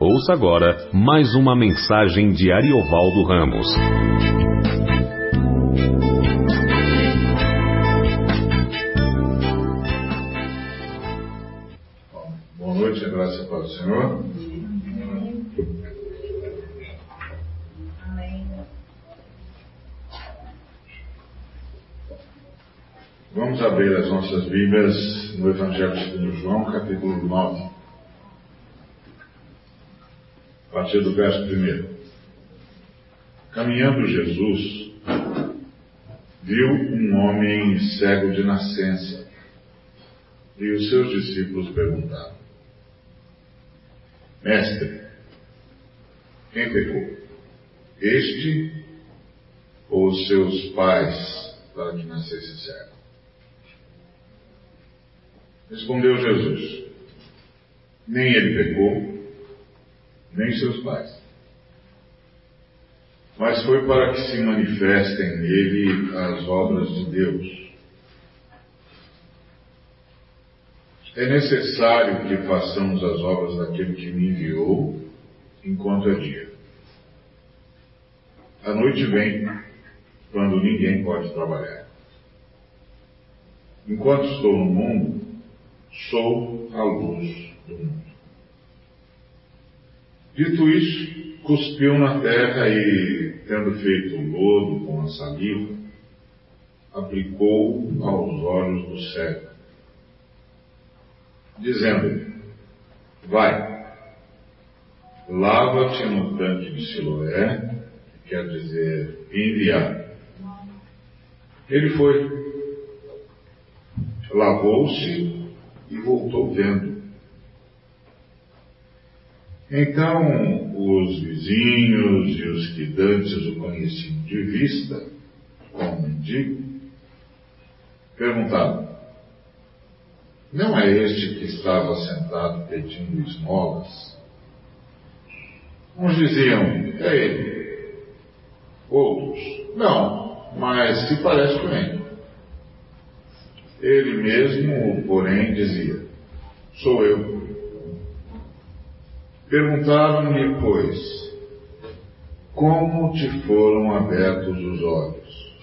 Ouça agora mais uma mensagem de Ariovaldo Ramos. Boa noite, a graça para o Senhor. Vamos abrir as nossas Bíblias no Evangelho segundo João, capítulo 9 a partir do verso 1. Caminhando Jesus, viu um homem cego de nascença e os seus discípulos perguntaram: Mestre, quem pecou? Este ou seus pais para que nascesse cego? Respondeu Jesus: Nem ele pecou, nem seus pais. Mas foi para que se manifestem nele as obras de Deus. É necessário que façamos as obras daquele que me enviou enquanto é dia. A noite vem quando ninguém pode trabalhar. Enquanto estou no mundo, sou a luz do mundo. Dito isso, cuspiu na terra e, tendo feito o lodo com a saliva, aplicou aos olhos do cego, dizendo-lhe: Vai, lava-te no tanque de Siloé, que quer dizer enviar. Ele foi, lavou-se e voltou vendo. Então os vizinhos e os que dantes o conheciam de vista, como mendigo, perguntaram: Não é este que estava sentado pedindo esmolas? Uns diziam: É ele. Outros: Não, mas se parece com ele. Ele mesmo, porém, dizia: Sou eu. Perguntaram-lhe, pois, como te foram abertos os olhos?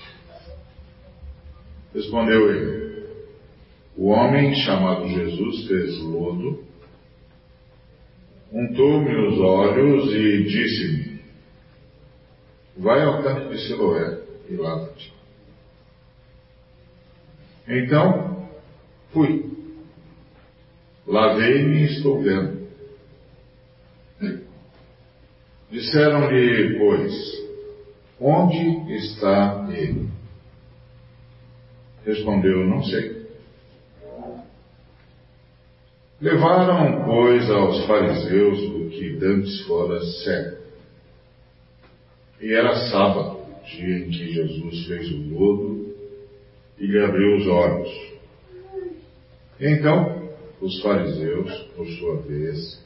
Respondeu ele: O homem chamado Jesus fez lodo, untou-me os olhos e disse-me: Vai ao tanque de Siloé e lava-te. Então, fui. Lavei-me e estou vendo. Disseram-lhe, pois, onde está ele? Respondeu, não sei. Levaram, pois, aos fariseus o que dantes fora cego. E era sábado, dia em que Jesus fez o lodo e lhe abriu os olhos. Então, os fariseus, por sua vez,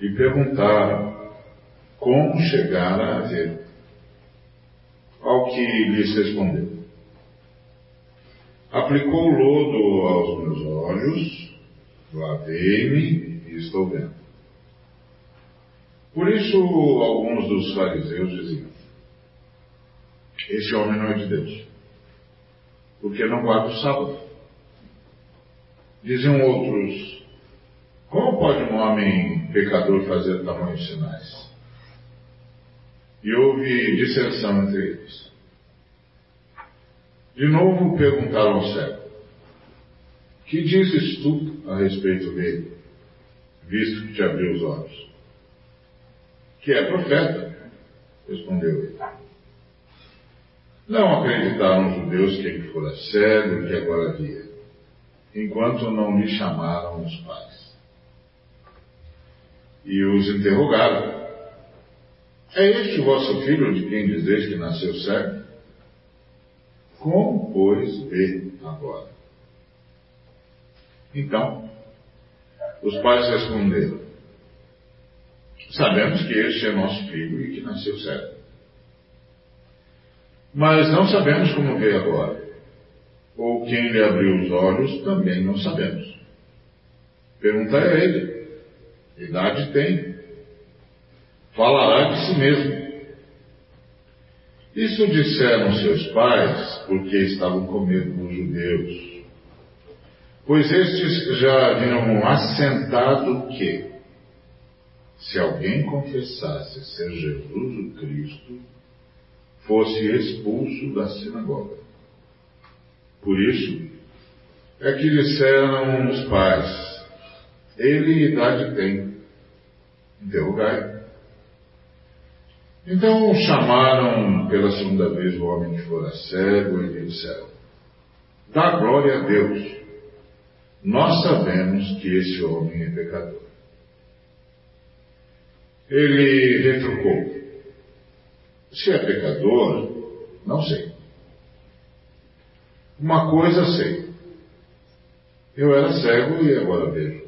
lhe perguntaram como chegar a ver. Ao que lhes respondeu: Aplicou lodo aos meus olhos, lavei-me e estou vendo. Por isso, alguns dos fariseus diziam: Este homem não é de Deus, porque não guarda o sábado. Diziam outros: Como pode um homem pecador fazer tamanhos sinais? E houve dissensão entre eles. De novo perguntaram ao cego: Que dizes tu a respeito dele, visto que te abriu os olhos? Que é profeta, respondeu ele. Não acreditaram os judeus que ele fora cego e que agora via, enquanto não lhe chamaram os pais. E os interrogaram: É este o vosso filho de quem dizeis que nasceu cego? Como, pois, vê agora? Então, os pais responderam: Sabemos que este é nosso filho e que nasceu cego. Mas não sabemos como vê agora. Ou quem lhe abriu os olhos também não sabemos. Pergunta a ele: idade tem? Falará de si mesmo. Isso disseram seus pais porque estavam com medo dos judeus. Pois estes já haviam assentado que, se alguém confessasse ser Jesus o Cristo, fosse expulso da sinagoga. Por isso, é que disseram os pais, ele idade tem, interrogai. Então chamaram pela segunda vez o homem que fora cego e lhe disseram, dá glória a Deus, nós sabemos que esse homem é pecador. Ele retrucou, se é pecador, não sei. Uma coisa sei. Eu era cego e agora vejo.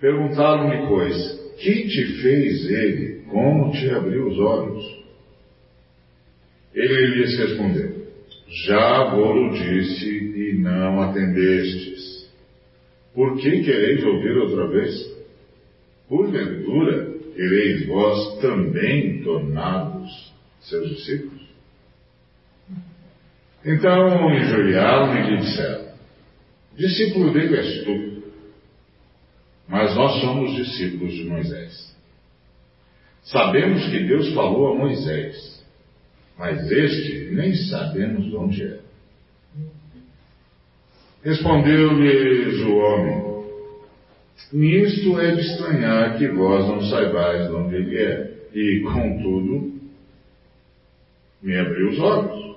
Perguntaram-lhe, pois, que te fez ele? Como te abriu os olhos? Ele lhes respondeu, já vou disse e não atendestes. Por que quereis ouvir outra vez? Porventura, quereis vós também tornados seus discípulos? Então injuriaram e lhe disseram, discípulo dele és tu, mas nós somos discípulos de Moisés. Sabemos que Deus falou a Moisés, mas este nem sabemos de onde é. Respondeu-lhes o homem, Nisto é de estranhar que vós não saibais de onde ele é. E, contudo, me abriu os olhos.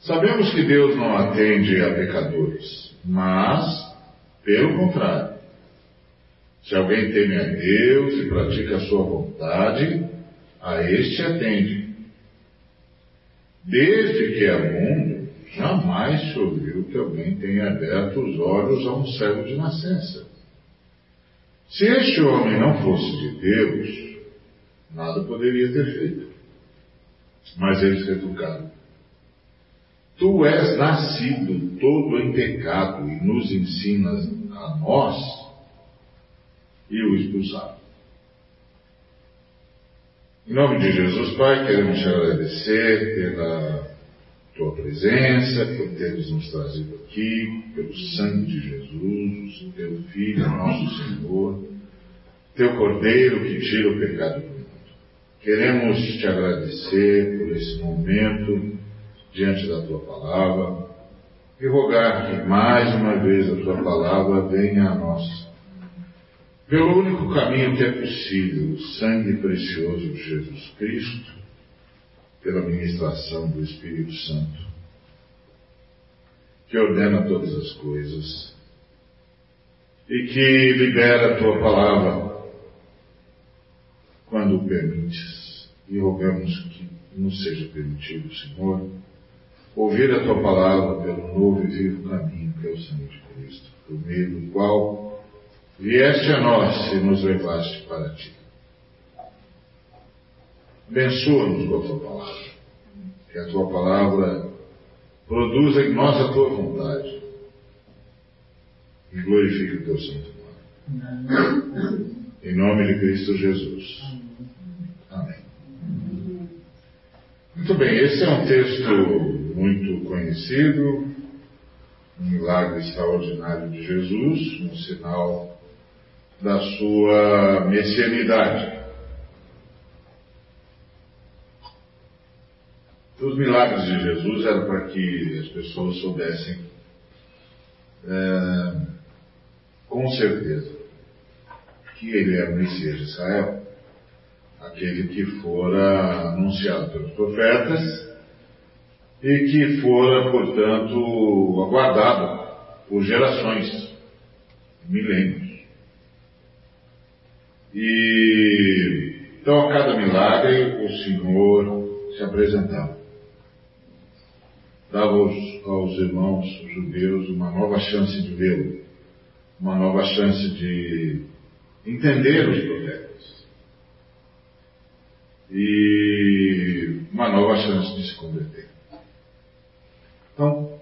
Sabemos que Deus não atende a pecadores, mas, pelo contrário, se alguém teme a Deus e pratica a sua vontade, a este atende. Desde que é mundo, Jamais se ouviu que alguém tenha aberto os olhos a um cego de nascença. Se este homem não fosse de Deus, nada poderia ter feito. Mas eles retrucaram. Tu és nascido todo em pecado e nos ensinas a nós, e o expulsaram. Em nome de Jesus, Pai, queremos te agradecer pela tua presença, por teres nos trazido aqui, pelo sangue de Jesus, teu Filho, nosso Senhor, teu Cordeiro que tira o pecado do mundo. Queremos te agradecer por esse momento diante da tua palavra e rogar que mais uma vez a tua palavra venha a nós. Pelo único caminho que é possível, o sangue precioso de Jesus Cristo, pela ministração do Espírito Santo, que ordena todas as coisas e que libera a tua palavra quando o permites. E rogamos que nos seja permitido, Senhor, ouvir a tua palavra pelo novo e vivo caminho que é o sangue de Cristo, por meio do qual vieste a nós e nos levaste para ti. Abençoa-nos com a tua palavra. Que a tua palavra produza em nós a tua vontade. E glorifique o teu santo nome. Em nome de Cristo Jesus. Amém. Muito bem, esse é um texto muito conhecido, um milagre extraordinário de Jesus, um sinal da sua messianidade. Os milagres de Jesus eram para que as pessoas soubessem é, com certeza que ele era o Messias de Israel, aquele que fora anunciado pelos profetas e que fora, portanto, aguardado por gerações, milênios. E então a cada milagre o Senhor se apresentava dava aos, aos irmãos judeus uma nova chance de vê-lo, uma nova chance de entender os profetas e uma nova chance de se converter. Então,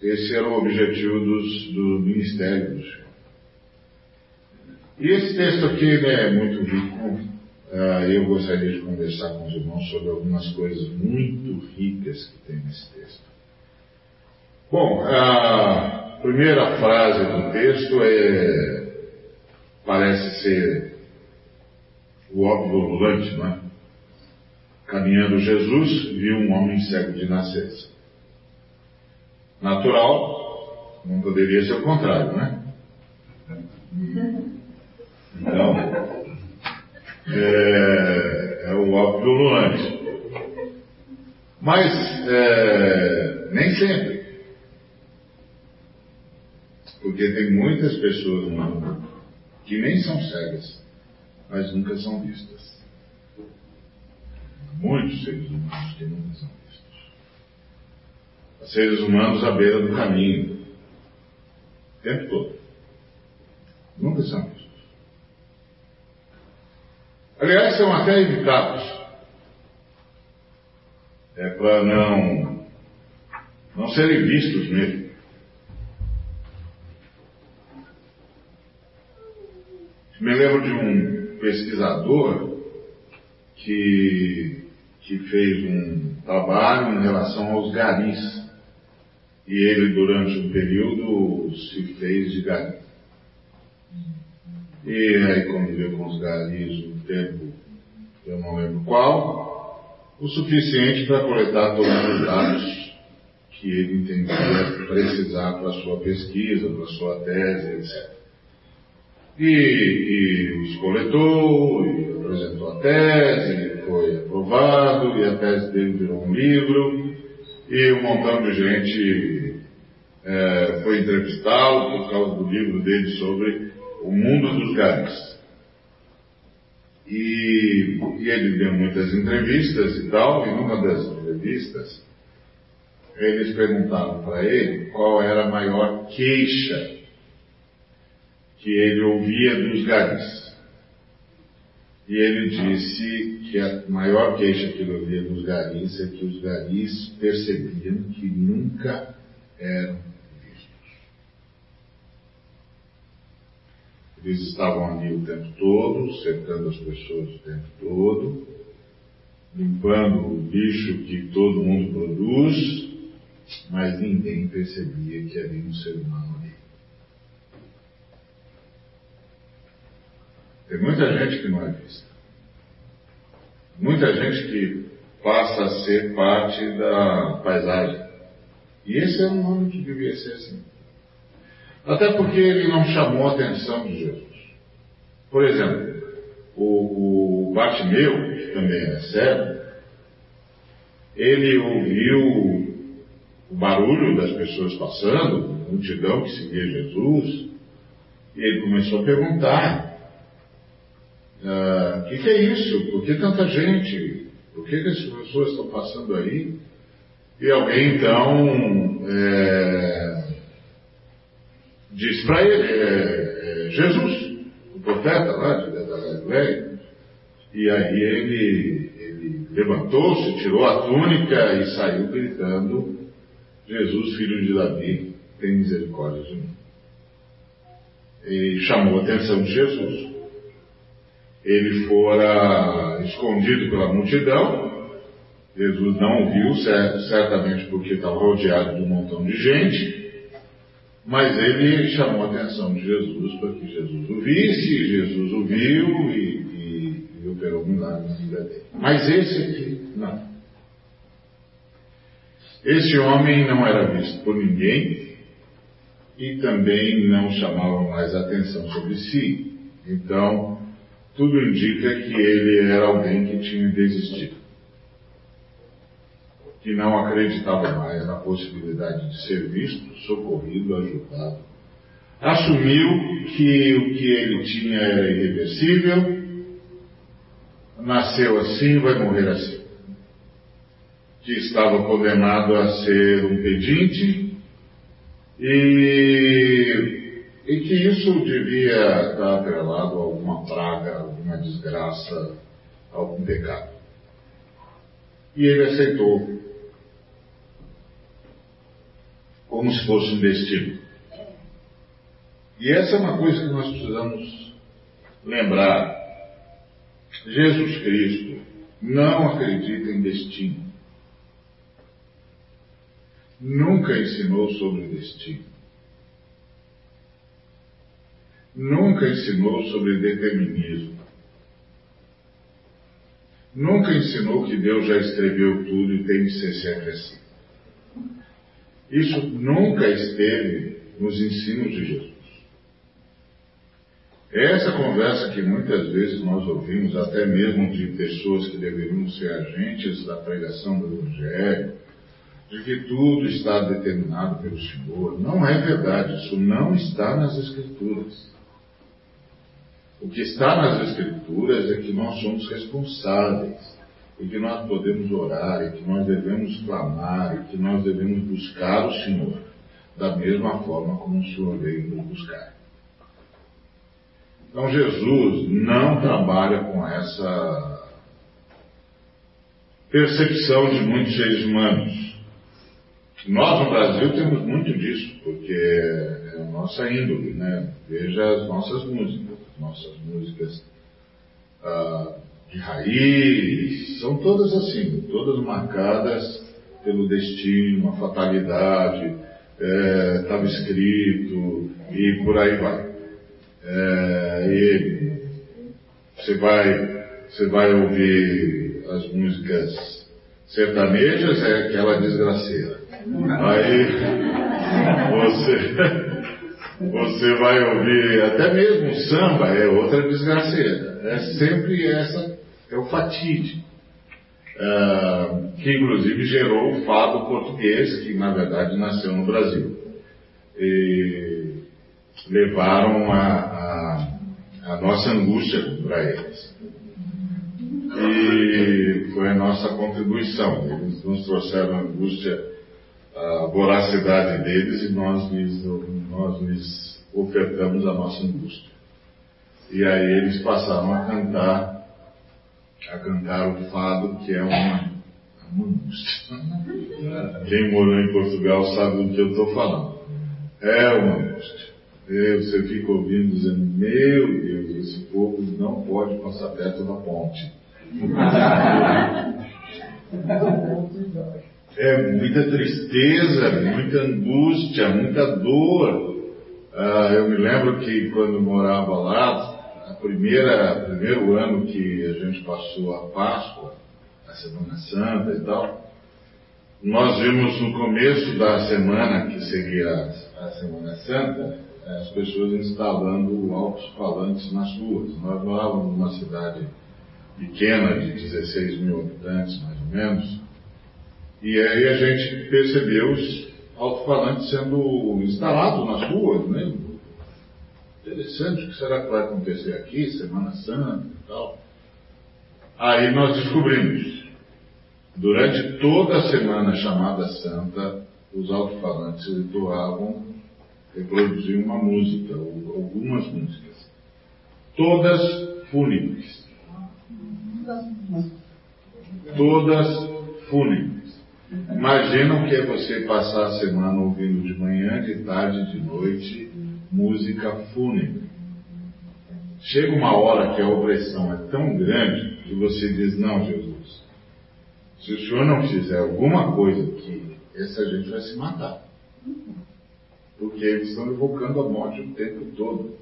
esse era o objetivo dos, do ministério do Senhor. E esse texto aqui é muito rico. Uh, eu gostaria de conversar com os irmãos sobre algumas coisas muito ricas que tem nesse texto. Bom, a primeira frase do texto é, parece ser o óbvio ululante, não é? Caminhando Jesus, viu um homem cego de nascença. Natural, não poderia ser o contrário, né? Então, é, é o óbvio ululante. Mas, é, nem sempre. Porque tem muitas pessoas no mundo que nem são cegas, mas nunca são vistas muitos seres humanos que nunca são vistos. Seres humanos à beira do caminho, o tempo todo. Nunca são vistos. Aliás, são até evitados. É para não, não serem vistos mesmo. Me lembro de um pesquisador que que fez um trabalho em relação aos garis. E ele, durante um período, se fez de gari. E aí conviveu com os garis tempo, eu não lembro qual, o suficiente para coletar todos os dados que ele entendia precisar para a sua pesquisa, para a sua tese, etc. E, e os coletou, e apresentou a tese, foi aprovado e a tese dele virou um livro e um montão de gente é, foi entrevistá-lo por causa do livro dele sobre o mundo dos garis. E, e ele deu muitas entrevistas e tal, e numa das entrevistas eles perguntaram para ele qual era a maior queixa que ele ouvia dos garis. E ele disse que a maior queixa que ele ouvia dos garis é que os garis percebiam que nunca eram vistos. Eles estavam ali o tempo todo, cercando as pessoas o tempo todo, limpando o lixo que todo mundo produz, mas ninguém percebia que havia um ser humano ali. Tem muita gente que não é vista. Muita gente que passa a ser parte da paisagem. E esse é um nome que devia ser assim. Até porque ele não chamou a atenção de Jesus. Por exemplo, o, o Bartimeu, que também é cego, ele ouviu o barulho das pessoas passando, a multidão que seguia Jesus, e ele começou a perguntar o ah, que, que, é isso? Por que tanta gente? Por que, que as pessoas estão passando aí? E alguém então é, diz para ele, é, é Jesus, o profeta lá de Galileia. E aí ele, ele levantou-se, tirou a túnica e saiu gritando, Jesus, filho de Davi, tem misericórdia de mim. E chamou a atenção de Jesus ele fora escondido pela multidão. Jesus não o viu, certamente porque estava rodeado de um montão de gente, mas ele chamou a atenção de Jesus para que Jesus o visse, Jesus o viu e, e, e operou um milagre na vida dele. Mas esse aqui, não. Esse homem não era visto por ninguém e também não chamava mais atenção sobre si. Então, tudo indica que ele era alguém que tinha desistido, que não acreditava mais na possibilidade de ser visto, socorrido, ajudado. Assumiu que o que ele tinha era irreversível, nasceu assim, vai morrer assim. Que estava condenado a ser um pedinte e e que isso devia estar atrelado a alguma praga, alguma desgraça, algum pecado. E ele aceitou, como se fosse um destino. E essa é uma coisa que nós precisamos lembrar: Jesus Cristo não acredita em destino. Nunca ensinou sobre destino. Nunca ensinou sobre determinismo. Nunca ensinou que Deus já escreveu tudo e tem de ser sempre assim. Isso nunca esteve nos ensinos de Jesus. Essa conversa que muitas vezes nós ouvimos, até mesmo de pessoas que deveriam ser agentes da pregação do Evangelho, de que tudo está determinado pelo Senhor. Não é verdade, isso não está nas Escrituras. O que está nas Escrituras é que nós somos responsáveis, e que nós podemos orar, e que nós devemos clamar, e que nós devemos buscar o Senhor, da mesma forma como o Senhor veio nos buscar. Então Jesus não trabalha com essa percepção de muitos seres humanos. Nós no Brasil temos muito disso, porque é a nossa índole, né? Veja as nossas músicas, as nossas músicas ah, de raiz, são todas assim, todas marcadas pelo destino, a fatalidade, estava é, escrito e por aí vai. É, e você vai, você vai ouvir as músicas sertanejas, é aquela desgraceira. Aí você, você vai ouvir até mesmo samba, é outra desgraceira. É sempre essa, é o fatídico. Uh, que inclusive gerou o fado português, que na verdade nasceu no Brasil. E levaram a, a, a nossa angústia para eles. E foi a nossa contribuição. Eles nos trouxeram a angústia, a voracidade deles e nós lhes, nós lhes ofertamos a nossa angústia. E aí eles passaram a cantar, a cantar o fado, que é uma, uma angústia. Quem morou em Portugal sabe do que eu estou falando. É uma angústia. Você fica ouvindo dizendo, meu Deus, esse povo não pode passar perto da ponte. É muita tristeza, muita angústia, muita dor. Ah, eu me lembro que quando morava lá, a primeira, primeiro ano que a gente passou a Páscoa, a Semana Santa e tal, nós vimos no começo da semana, que seria a Semana Santa, as pessoas instalando altos falantes nas ruas. Nós morávamos numa cidade pequena, de 16 mil habitantes, mais ou menos, e aí a gente percebeu os alto-falantes sendo instalados nas ruas, né? Interessante, o que será que vai acontecer aqui, Semana Santa e tal. Aí nós descobrimos, durante toda a semana chamada Santa, os alto-falantes entoavam, reproduziam uma música, ou algumas músicas, todas fúnebres. Todas fúnebres. Imaginam que é você passar a semana ouvindo de manhã, de tarde, de noite, música fúnebre. Chega uma hora que a opressão é tão grande que você diz, não, Jesus, se o senhor não fizer alguma coisa aqui, essa gente vai se matar. Porque eles estão invocando a morte o tempo todo.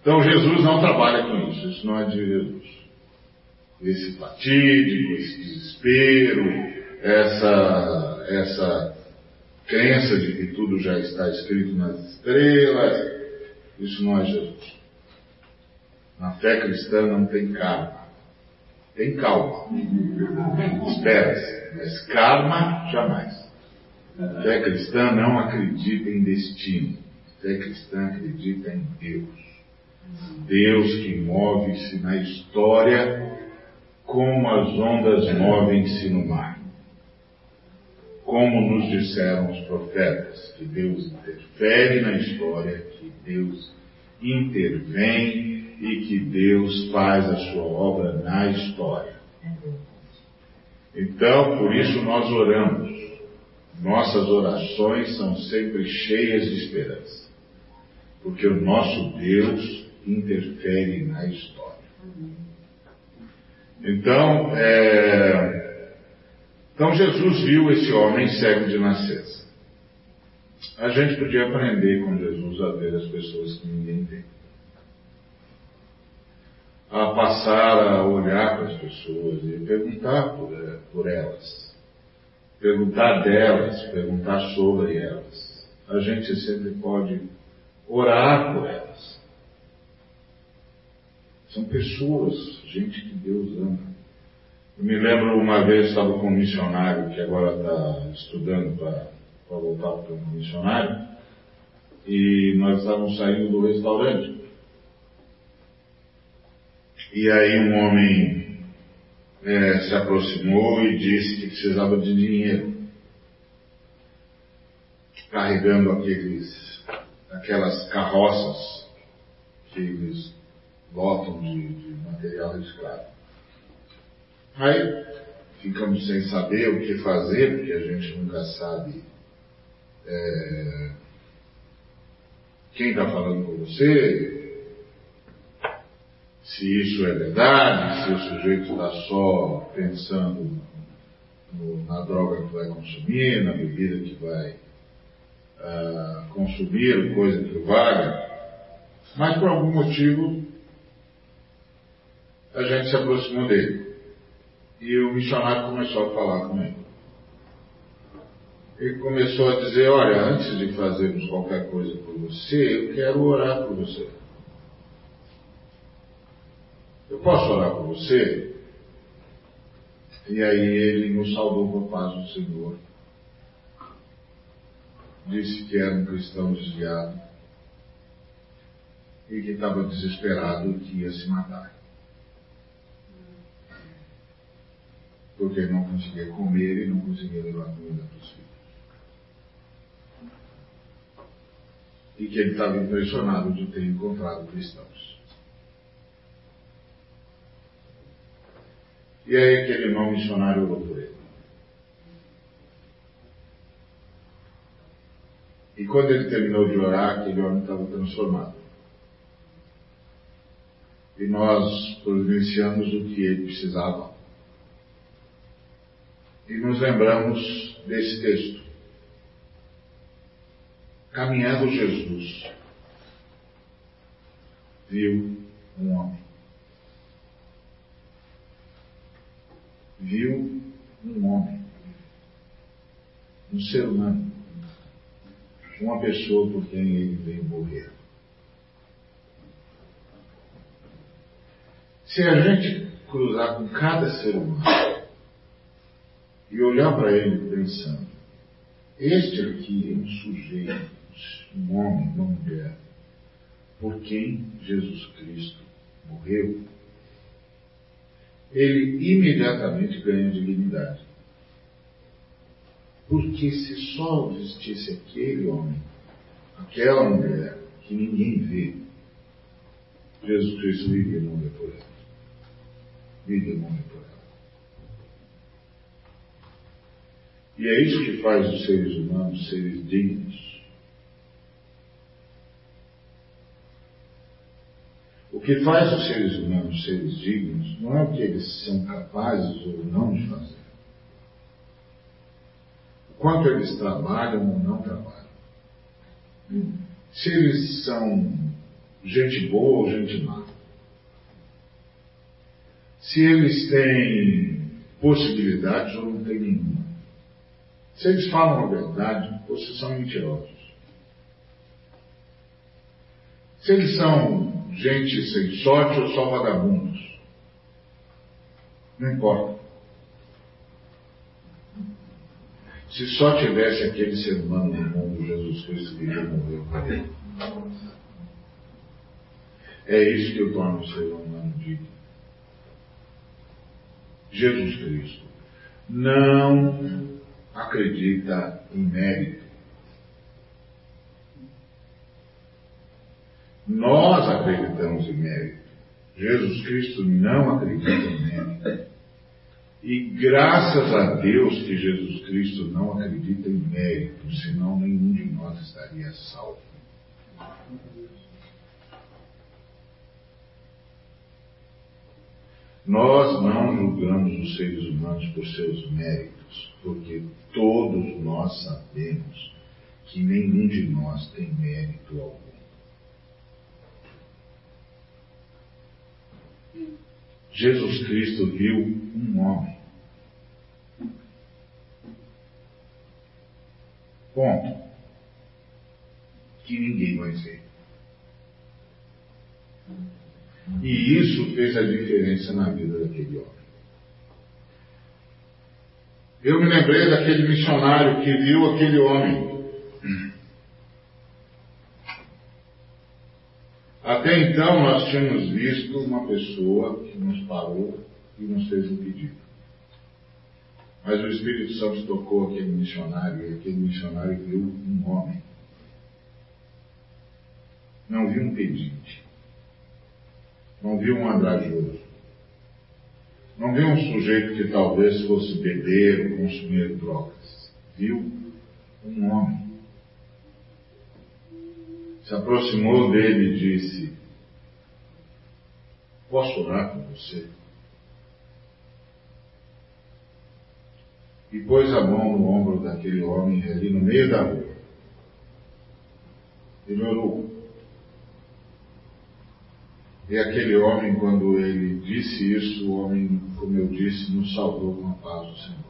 Então Jesus não trabalha com isso, isso não é de Jesus esse fatídico, esse desespero, essa, essa crença de que tudo já está escrito nas estrelas. Isso não é Jesus. Na fé cristã não tem karma. Tem calma. Espera-se. Mas karma, jamais. Fé cristã não acredita em destino. Fé cristã acredita em Deus. Deus que move-se na história como as ondas movem-se no mar. Como nos disseram os profetas, que Deus interfere na história, que Deus intervém e que Deus faz a sua obra na história. Então, por isso nós oramos. Nossas orações são sempre cheias de esperança. Porque o nosso Deus interfere na história. Então, é, então Jesus viu esse homem cego de nascença. A gente podia aprender com Jesus a ver as pessoas que ninguém vê. A passar a olhar para as pessoas e perguntar por, é, por elas. Perguntar delas, perguntar sobre elas. A gente sempre pode orar por elas. São pessoas, gente que Deus ama. Eu me lembro uma vez estava com um missionário que agora está estudando para voltar para um missionário, e nós estávamos saindo do restaurante. E aí um homem é, se aproximou e disse que precisava de dinheiro, carregando aqueles, aquelas carroças que eles lotam de, de material reciclado. Aí ficamos sem saber o que fazer, porque a gente nunca sabe é, quem está falando com você, se isso é verdade, se o sujeito está só pensando no, na droga que vai consumir, na bebida que vai uh, consumir, coisa que vale, mas por algum motivo a gente se aproximou dele. E o missionário começou a falar com ele. Ele começou a dizer, olha, antes de fazermos qualquer coisa por você, eu quero orar por você. Eu posso orar por você? E aí ele nos saudou com a paz do Senhor. Disse que era um cristão desviado e que estava desesperado que ia se matar. Porque não conseguia comer e não conseguia levar comida para os filhos. E que ele estava impressionado de ter encontrado cristãos. E aí aquele irmão missionário orou por ele. E quando ele terminou de orar, aquele homem estava transformado. E nós providenciamos o que ele precisava e nos lembramos desse texto. Caminhando Jesus, viu um homem. Viu um homem. Um ser humano. Uma pessoa por quem ele veio morrer. Se a gente cruzar com cada ser humano, e olhar para ele pensando: este aqui é um sujeito, um homem, uma mulher, por quem Jesus Cristo morreu, ele imediatamente ganha dignidade. Porque se só existisse aquele homem, aquela mulher, que ninguém vê, Jesus Cristo iria morrer por ela. Iria morrer por ela. E é isso que faz os seres humanos seres dignos. O que faz os seres humanos seres dignos não é o que eles são capazes ou não de fazer. O quanto eles trabalham ou não trabalham. Se eles são gente boa ou gente má. Se eles têm possibilidades ou não têm nenhuma. Se eles falam a verdade, vocês são mentirosos. Se eles são gente sem sorte ou só vagabundos, não importa. Se só tivesse aquele ser humano no mundo, Jesus Cristo já morreu por ele. É isso que eu torno o ser humano digno. Jesus Cristo não acredita em mérito. Nós acreditamos em mérito. Jesus Cristo não acredita em mérito. E graças a Deus que Jesus Cristo não acredita em mérito, senão nenhum de nós estaria salvo. Nós não julgamos os seres humanos por seus méritos, porque todos nós sabemos que nenhum de nós tem mérito algum. Jesus Cristo viu um homem. Ponto. Que ninguém mais vê. E isso fez a diferença na vida daquele homem. Eu me lembrei daquele missionário que viu aquele homem. Até então nós tínhamos visto uma pessoa que nos parou e nos fez um pedido. Mas o Espírito Santo tocou aquele missionário e aquele missionário viu um homem. Não viu um pedinte. Não viu um andrajoso. Não viu um sujeito que talvez fosse beber ou consumir drogas. Viu um homem. Se aproximou dele e disse: Posso orar com você? E pôs a mão no ombro daquele homem ali no meio da rua. Ele orou. E aquele homem, quando ele disse isso, o homem, como eu disse, nos saudou com a paz do Senhor.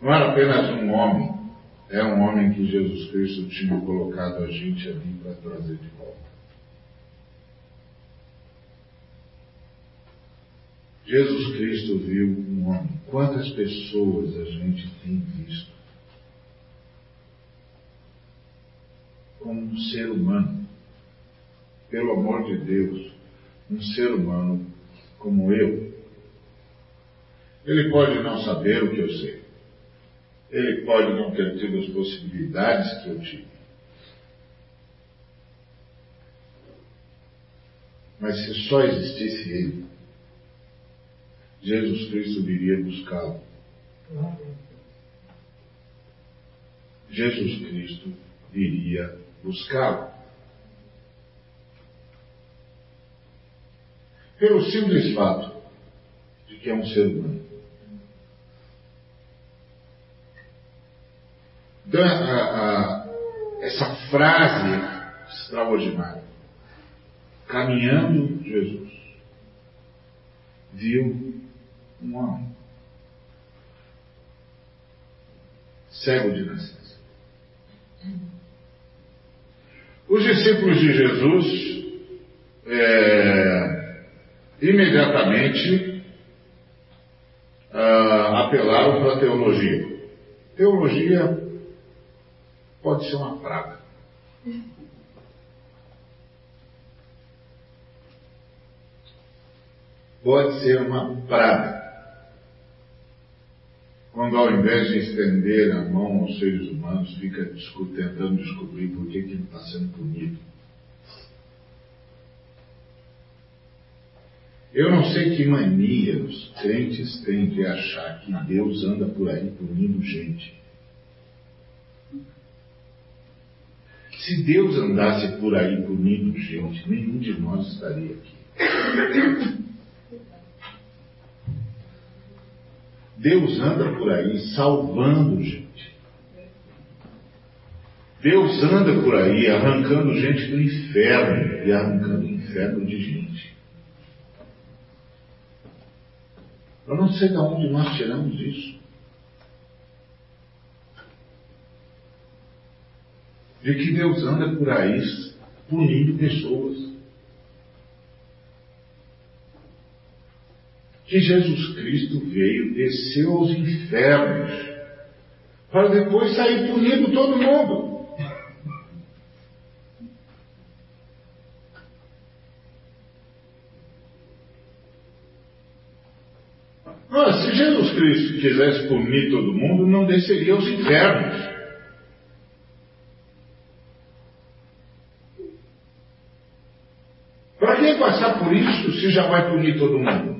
Não era apenas um homem, é um homem que Jesus Cristo tinha colocado a gente ali para trazer de volta. Jesus Cristo viu um homem. Quantas pessoas a gente tem visto como um ser humano, pelo amor de Deus, um ser humano como eu. Ele pode não saber o que eu sei. Ele pode não ter tido as possibilidades que eu tive. Mas se só existisse Ele, Jesus Cristo viria buscá-lo. Jesus Cristo viria buscá-lo. Pelo simples fato de que é um ser humano. Então, a, a, essa frase extraordinária, caminhando Jesus, viu um homem cego de nascença. Os discípulos de Jesus é, imediatamente ah, apelaram para a teologia. Teologia pode ser uma praga. Pode ser uma praga. Quando ao invés de estender a mão aos seres humanos, fica tentando descobrir por que, que ele está sendo punido. Eu não sei que mania os crentes têm de achar que Deus anda por aí punindo gente. Se Deus andasse por aí punindo gente, nenhum de nós estaria aqui. Deus anda por aí salvando gente. Deus anda por aí arrancando gente do inferno e arrancando o inferno de gente. Eu não sei de onde nós tiramos isso. De que Deus anda por aí punindo pessoas. que Jesus Cristo veio, desceu aos infernos, para depois sair punindo todo mundo. Mas se Jesus Cristo quisesse punir todo mundo, não desceria aos infernos. Para que passar por isso se já vai punir todo mundo?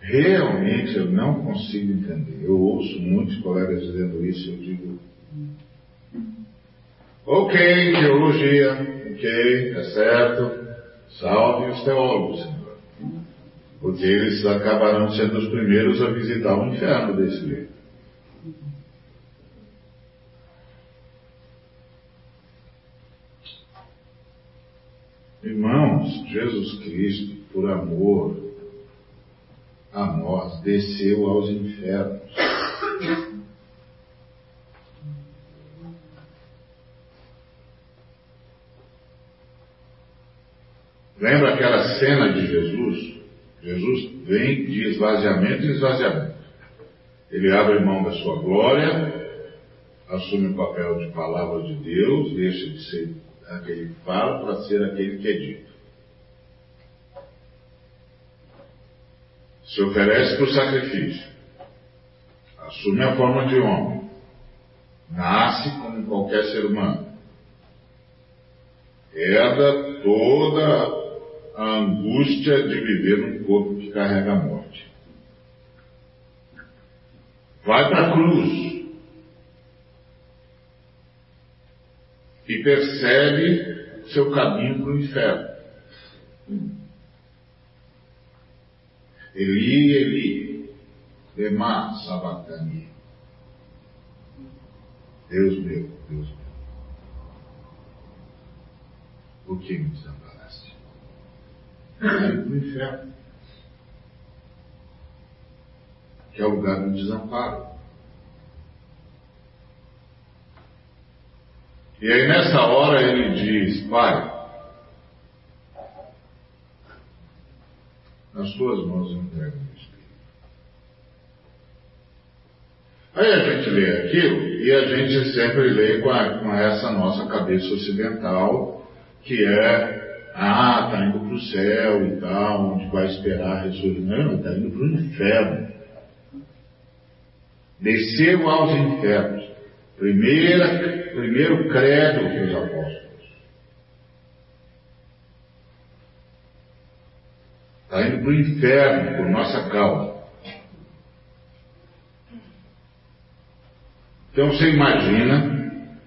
Realmente eu não consigo entender. Eu ouço muitos colegas dizendo isso e eu digo: Ok, teologia, ok, é certo. Salve os teólogos, Senhor. Porque eles acabarão sendo os primeiros a visitar o inferno desse livro. Irmãos, Jesus Cristo, por amor a nós, desceu aos infernos. Lembra aquela cena de Jesus? Jesus vem de esvaziamento em esvaziamento. Ele abre mão da sua glória, assume o papel de palavra de Deus, deixa de ser aquele que fala para ser aquele que é dito. Se oferece o sacrifício. Assume a forma de homem. Nasce como qualquer ser humano. Herda toda a angústia de viver num corpo que carrega a morte. Vai para a cruz. e percebe seu caminho para o inferno. Eli, Eli, lema sabatani. Deus meu, Deus meu. Por que me desamparaste? Caiu para o inferno. Que é o lugar do desamparo. E aí nessa hora ele diz, Pai, nas tuas mãos eu entrego o espírito. Aí a gente lê aquilo e a gente sempre lê com, a, com essa nossa cabeça ocidental, que é, ah, está indo para o céu e tal, onde vai esperar a ressurreição. Não, está indo para o inferno. Desceu aos infernos. Primeira, primeiro credo dos apóstolos. Está indo para o inferno por nossa causa. Então você imagina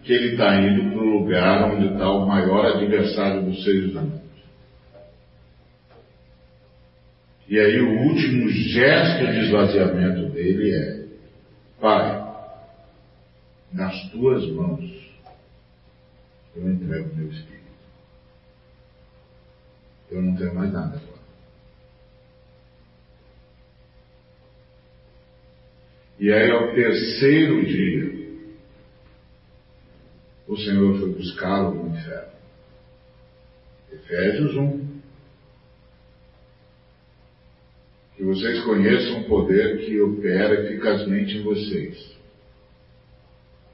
que ele está indo para o lugar onde está o maior adversário dos seres humanos. E aí o último gesto de esvaziamento dele é, Pai, nas tuas mãos eu entrego meu espírito. Eu não tenho mais nada agora. E aí, ao terceiro dia, Senhor foi buscá-lo no inferno. Efésios 1. Que vocês conheçam o poder que opera eficazmente em vocês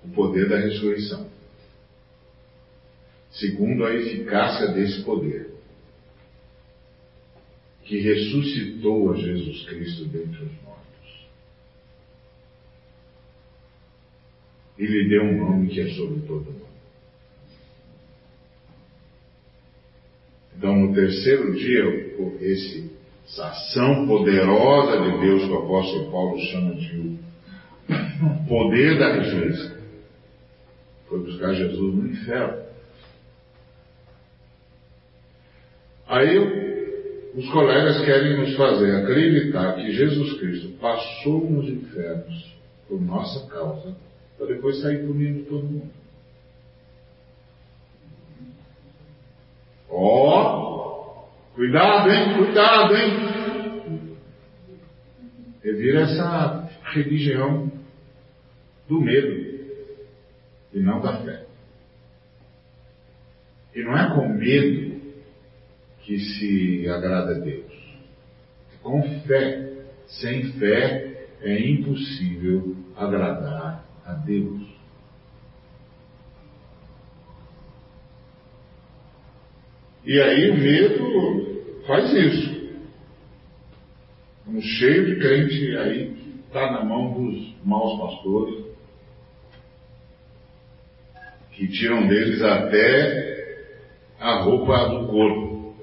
o poder da ressurreição. Segundo a eficácia desse poder, que ressuscitou a Jesus Cristo dentre os mortos. E lhe deu um nome que é sobre todo nome. Então, no terceiro dia, esse, essa ação poderosa de Deus que o apóstolo Paulo chama de o poder da ressurreição foi buscar Jesus no inferno. Aí os colegas querem nos fazer acreditar que Jesus Cristo passou nos infernos por nossa causa, para depois sair punindo todo mundo. Ó, oh, cuidado, hein? Cuidado, hein? Revira essa religião do medo e não da fé. E não é com medo que se agrada a Deus. É com fé. Sem fé é impossível agradar a Deus. E aí o medo faz isso. Um cheio de crente aí que está na mão dos maus pastores, que tiram deles até a roupa do corpo.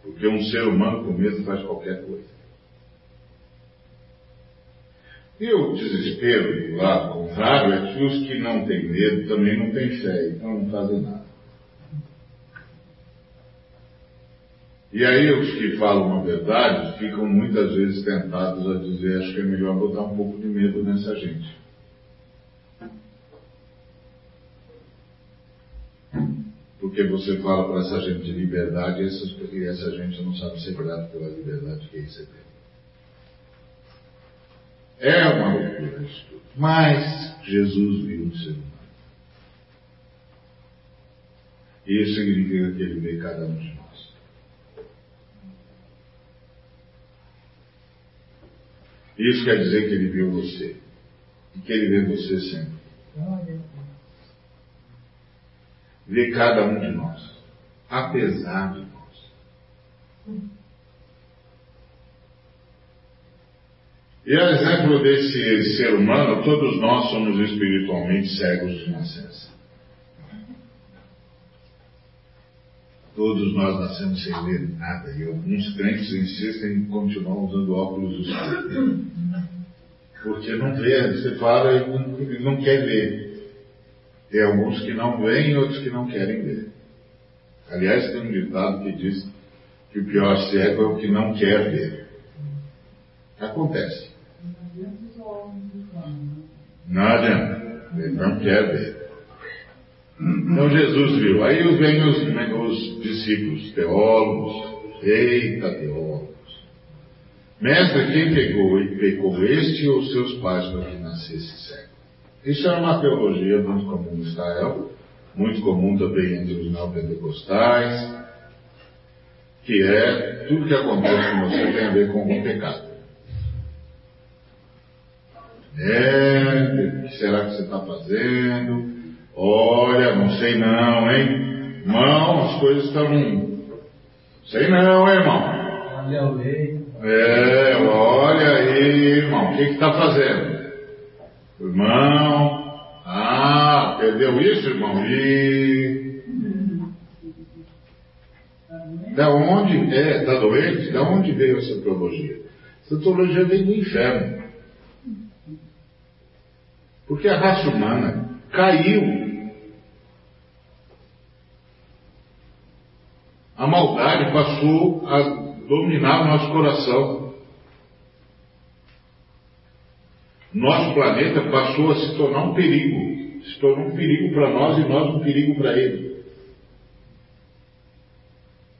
Porque um ser humano com medo faz qualquer coisa. E o desespero, do lado contrário, é que os que não têm medo também não têm fé, então não fazem nada. E aí os que falam a verdade ficam muitas vezes tentados a dizer, acho que é melhor botar um pouco de medo nessa gente. Porque você fala para essa gente de liberdade e essa, e gente não sabe ser grato pela liberdade que recebeu. É uma loucura isso tudo. Mas Jesus viu o ser humano. Isso significa que ele vê cada um de nós. Isso quer dizer que ele viu você. E que ele vê você sempre. Vê cada um de nós. Apesar de nós. E a exemplo desse ser humano, todos nós somos espiritualmente cegos de nascença. Todos nós nascemos sem ler nada e alguns crentes insistem em continuar usando óculos escuros. Porque não vê, você fala e não, não quer ver. Tem alguns que não veem e outros que não querem ver. Aliás, tem um ditado que diz que o pior cego é o que não quer ver. Acontece. Não adianta. Ele não quer ver. Então Jesus viu. Aí vem os, os discípulos, teólogos, eita teólogos. Mestre, quem pegou e pecou este ou seus pais para que nascesse cego? Isso é uma teologia muito comum em Israel, muito comum também entre os neopentecostais, que é tudo que acontece com você tem a ver com o pecado. É, o que será que você está fazendo? Olha, não sei não, hein? Irmão, as coisas estão. Sei não, hein, irmão? Olha a lei. É, olha aí, irmão, o que está fazendo? Irmão, ah, perdeu isso, irmão? E. Da onde? É, está doente? Da onde veio essa teologia? Essa teologia veio do inferno. Porque a raça humana caiu. A maldade passou a dominar o nosso coração. Nosso planeta passou a se tornar um perigo. Se tornou um perigo para nós e nós um perigo para ele.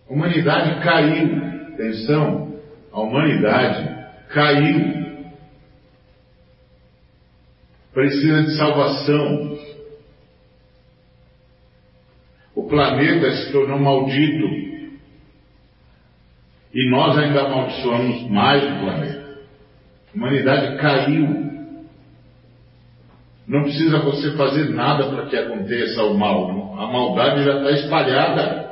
A humanidade caiu. Atenção, a humanidade caiu precisa de salvação. O planeta se tornou maldito. E nós ainda amaldiçoamos mais o planeta. A humanidade caiu. Não precisa você fazer nada para que aconteça o mal. A maldade já está espalhada.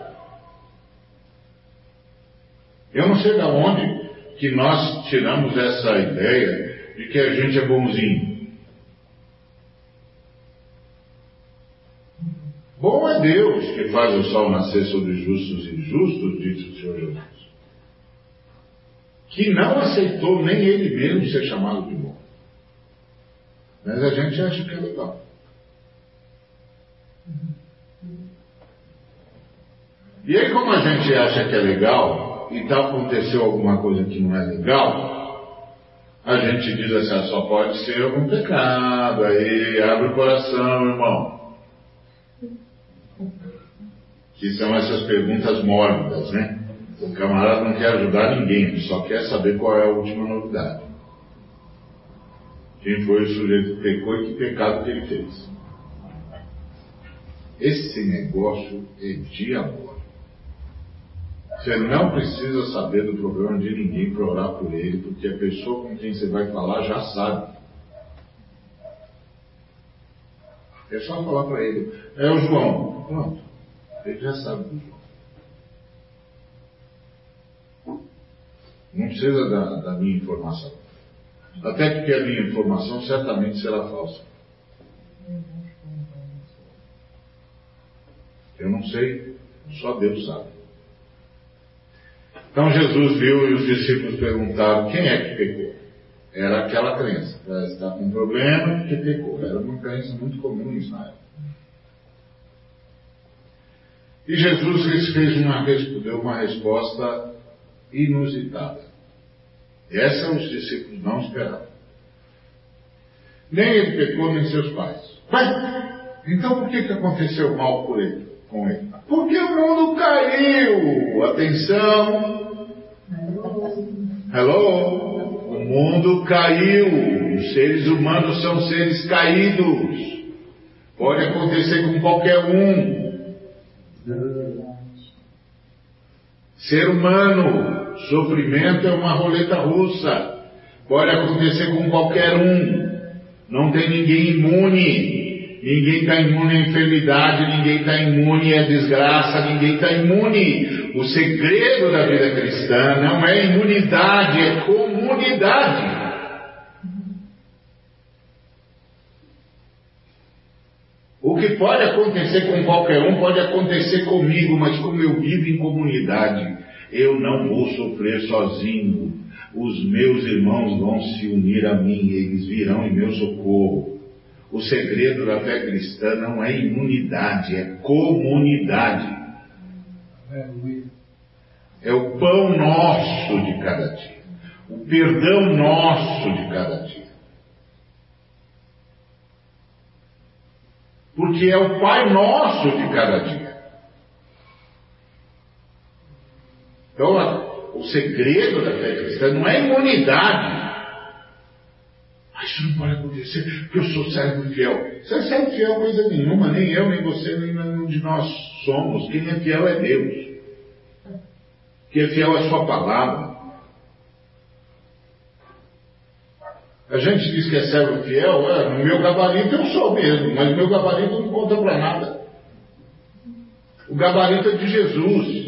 Eu não sei de onde que nós tiramos essa ideia de que a gente é bonzinho. Bom é Deus que faz o sol nascer sobre justos e injustos, disse o Senhor Jesus. Que não aceitou nem ele mesmo ser chamado de bom. Mas a gente acha que é legal. E aí, como a gente acha que é legal, e tá aconteceu alguma coisa que não é legal, a gente diz assim, ah, só pode ser algum pecado, aí abre o coração, irmão que são essas perguntas mórbidas, né? O camarada não quer ajudar ninguém, ele só quer saber qual é a última novidade. Quem foi o sujeito que pecou e que pecado que ele fez. Esse negócio é diabólico. Você não precisa saber do problema de ninguém para orar por ele, porque a pessoa com quem você vai falar já sabe. É só falar para ele. É o João. Pronto. Ele já sabe do João. Não precisa da, da minha informação. Até porque a minha informação certamente será falsa. Eu não sei, só Deus sabe. Então Jesus viu e os discípulos perguntaram: quem é que pecou? Era aquela crença. Está com um problema porque pecou. Era uma crença muito comum em Israel. E Jesus fez uma, deu uma resposta inusitada. Essa os discípulos não esperavam. Nem ele pecou, nem seus pais. Mas, então por que, que aconteceu mal por ele, com ele? Porque o mundo caiu. Atenção. Hello. O mundo caiu. Os seres humanos são seres caídos. Pode acontecer com qualquer um. Ser humano, sofrimento é uma roleta russa. Pode acontecer com qualquer um. Não tem ninguém imune. Ninguém está imune à enfermidade, ninguém está imune à desgraça, ninguém está imune. O segredo da vida cristã não é imunidade, é comunidade. O que pode acontecer com qualquer um pode acontecer comigo, mas como eu vivo em comunidade, eu não vou sofrer sozinho. Os meus irmãos vão se unir a mim, eles virão em meu socorro. O segredo da fé cristã não é imunidade, é comunidade. É o pão nosso de cada dia, o perdão nosso de cada dia. Porque é o Pai nosso de cada dia. Então, o segredo da fé cristã não é imunidade. Mas isso não pode acontecer, porque eu sou servo fiel. Você é servo fiel coisa nenhuma, nem eu, nem você, nem nenhum de nós somos. Quem é fiel é Deus. Quem é fiel é a sua palavra. A gente diz que é servo fiel, é, no meu gabarito eu sou mesmo, mas meu gabarito não conta para nada. O gabarito é de Jesus.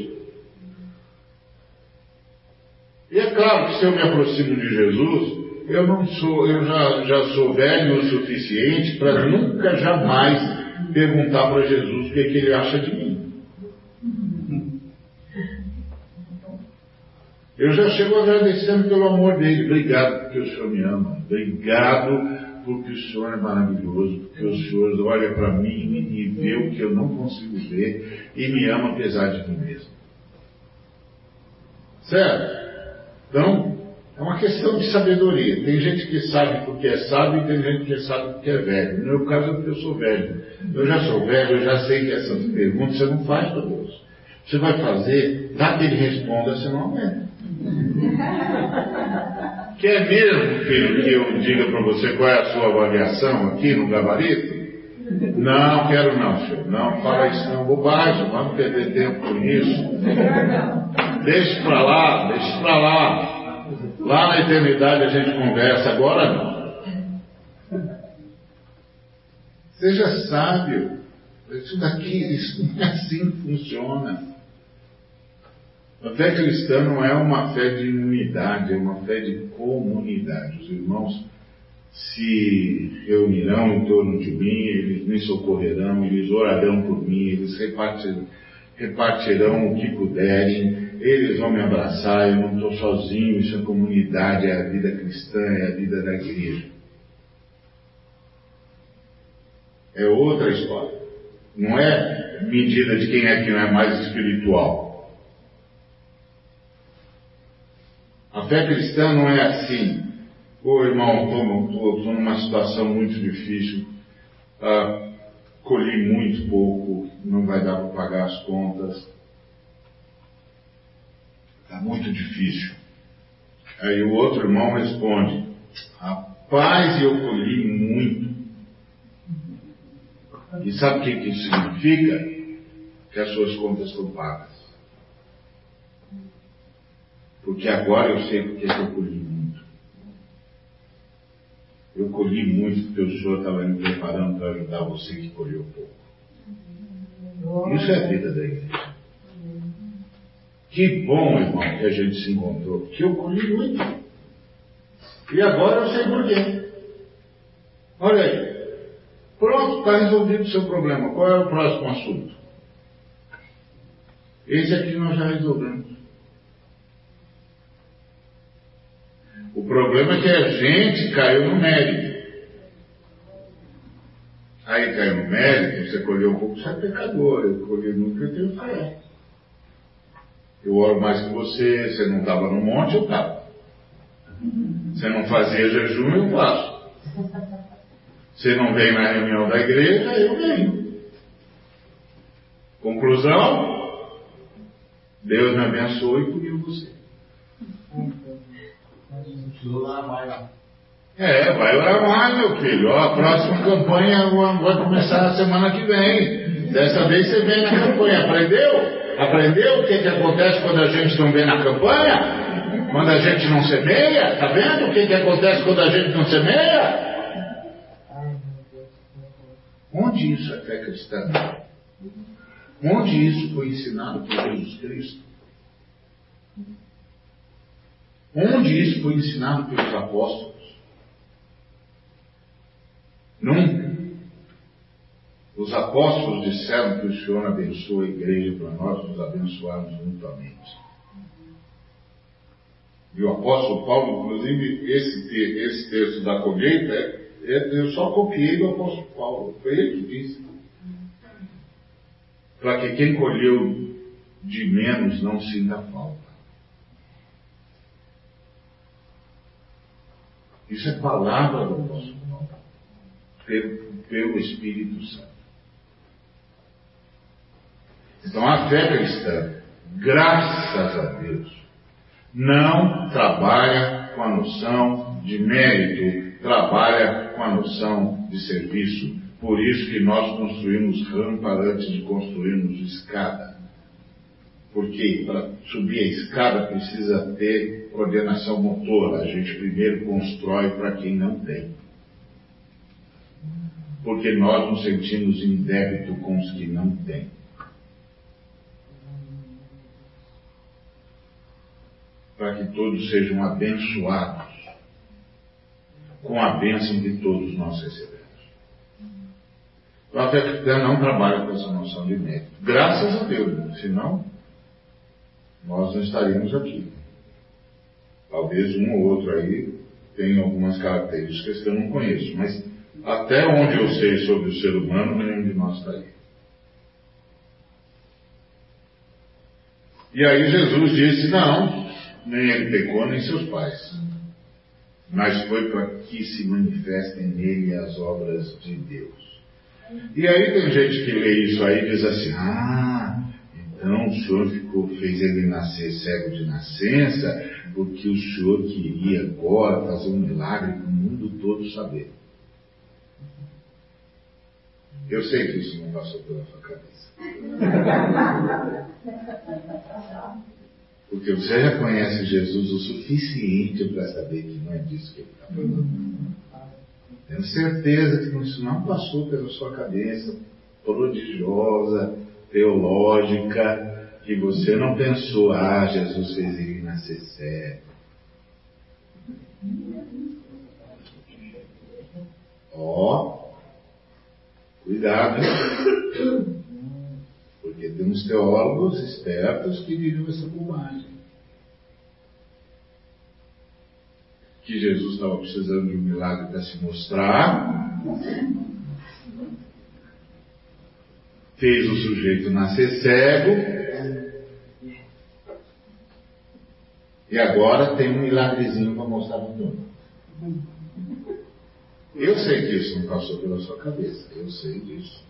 E é claro que se eu me aproximo de Jesus, eu não sou, eu já, já sou velho o suficiente para nunca jamais perguntar para Jesus o que, é que ele acha de mim. Eu já chego agradecendo pelo amor dele. Obrigado porque o Senhor me ama. Obrigado porque o Senhor é maravilhoso, porque o Senhor olha para mim e vê o que eu não consigo ver e me ama apesar de mim mesmo. Certo? Então, é uma questão de sabedoria. Tem gente que sabe porque é sábio e tem gente que sabe porque é velho. No meu caso é porque eu sou velho. Eu já sou velho, eu já sei que essas perguntas você não faz para Deus. Você vai fazer, dá que ele responda, senão não é. Quer mesmo, filho, que eu diga para você qual é a sua avaliação aqui no gabarito? Não, quero não, senhor. Não, fala isso não, bobagem, vamos perder tempo com isso. Deixe para lá, deixe para lá. Lá na eternidade a gente conversa, agora não. Seja sábio. Isso daqui, isso não é assim que funciona. A fé cristã não é uma fé de unidade, é uma fé de comunidade. Os irmãos se reunirão em torno de mim, eles me socorrerão, eles orarão por mim, eles repartirão, repartirão o que puderem, eles vão me abraçar, eu não estou sozinho, isso é comunidade, é a vida cristã, é a vida da igreja. É outra história. Não é medida de quem é que não é mais espiritual. A fé cristã não é assim. Ô irmão, estou numa situação muito difícil, ah, colhi muito pouco, não vai dar para pagar as contas. Está muito difícil. Aí o outro irmão responde, rapaz, eu colhi muito. E sabe o que, isso significa? Que as suas contas estão pagas. Porque agora eu sei porque eu colhi. Eu colhi muito porque o Senhor estava me preparando para ajudar você que colheu pouco. Isso é a vida da igreja. Que bom, irmão, que a gente se encontrou. Porque eu colhi muito. E agora eu sei por quê. Olha aí. Pronto, está resolvido o seu problema. Qual é o próximo assunto? Esse aqui nós já resolvemos. O problema é que a gente caiu no mérito. Aí caiu no mérito, você colheu um pouco, você é pecador. Eu colhi muito, eu tenho fé. Eu oro mais que você, você não estava no monte, eu estava. Você não fazia jejum, eu faço. Você não vem na reunião da igreja, eu venho. Conclusão? Deus me abençoe e puniu você. É, vai orar mais, meu filho. A próxima campanha vai começar a semana que vem. Dessa vez você vem na campanha. Aprendeu? Aprendeu o que, que acontece quando a gente não vem na campanha? Quando a gente não semeia? Está vendo o que, que acontece quando a gente não semeia? Onde isso é fé cristã? Onde isso foi ensinado por Jesus Cristo? Onde isso foi ensinado pelos apóstolos? Nunca. Os apóstolos disseram que o Senhor abençoa a igreja para nós nos abençoarmos mutuamente. E o apóstolo Paulo, inclusive, esse, esse texto da colheita, é, é, eu só copiei do apóstolo Paulo. Foi ele que disse. Para que quem colheu de menos não sinta falta. Isso é palavra Paulo, pelo, pelo Espírito Santo. Então a fé cristã, graças a Deus, não trabalha com a noção de mérito, trabalha com a noção de serviço. Por isso que nós construímos rampa antes de construirmos escada. Porque para subir a escada precisa ter coordenação motora. A gente primeiro constrói para quem não tem. Porque nós nos sentimos em débito com os que não têm. para que todos sejam abençoados com a bênção que todos nós recebemos. A fé cristã não trabalha com essa noção de mérito. Graças a Deus, senão nós não estaríamos aqui. Talvez um ou outro aí tenha algumas características que eu não conheço, mas até onde eu sei sobre o ser humano, nenhum de nós está aí. E aí Jesus disse: Não, nem ele pecou, nem seus pais. Mas foi para que se manifestem nele as obras de Deus. E aí tem gente que lê isso aí e diz assim, ah, então o senhor ficou, fez ele nascer cego de nascença, porque o senhor queria agora fazer um milagre para o mundo todo saber. Eu sei que isso não passou pela sua cabeça. Porque você já conhece Jesus o suficiente para saber que não é disso que ele está falando. Tenho certeza que isso não passou pela sua cabeça prodigiosa, teológica, que você não pensou, ah, Jesus fez ele nascer cego. Ó, oh, cuidado. Porque temos teólogos espertos que diriam essa bobagem. Que Jesus estava precisando de um milagre para se mostrar. Fez o sujeito nascer cego. E agora tem um milagrezinho para mostrar para mundo. Eu sei que isso não passou pela sua cabeça. Eu sei disso.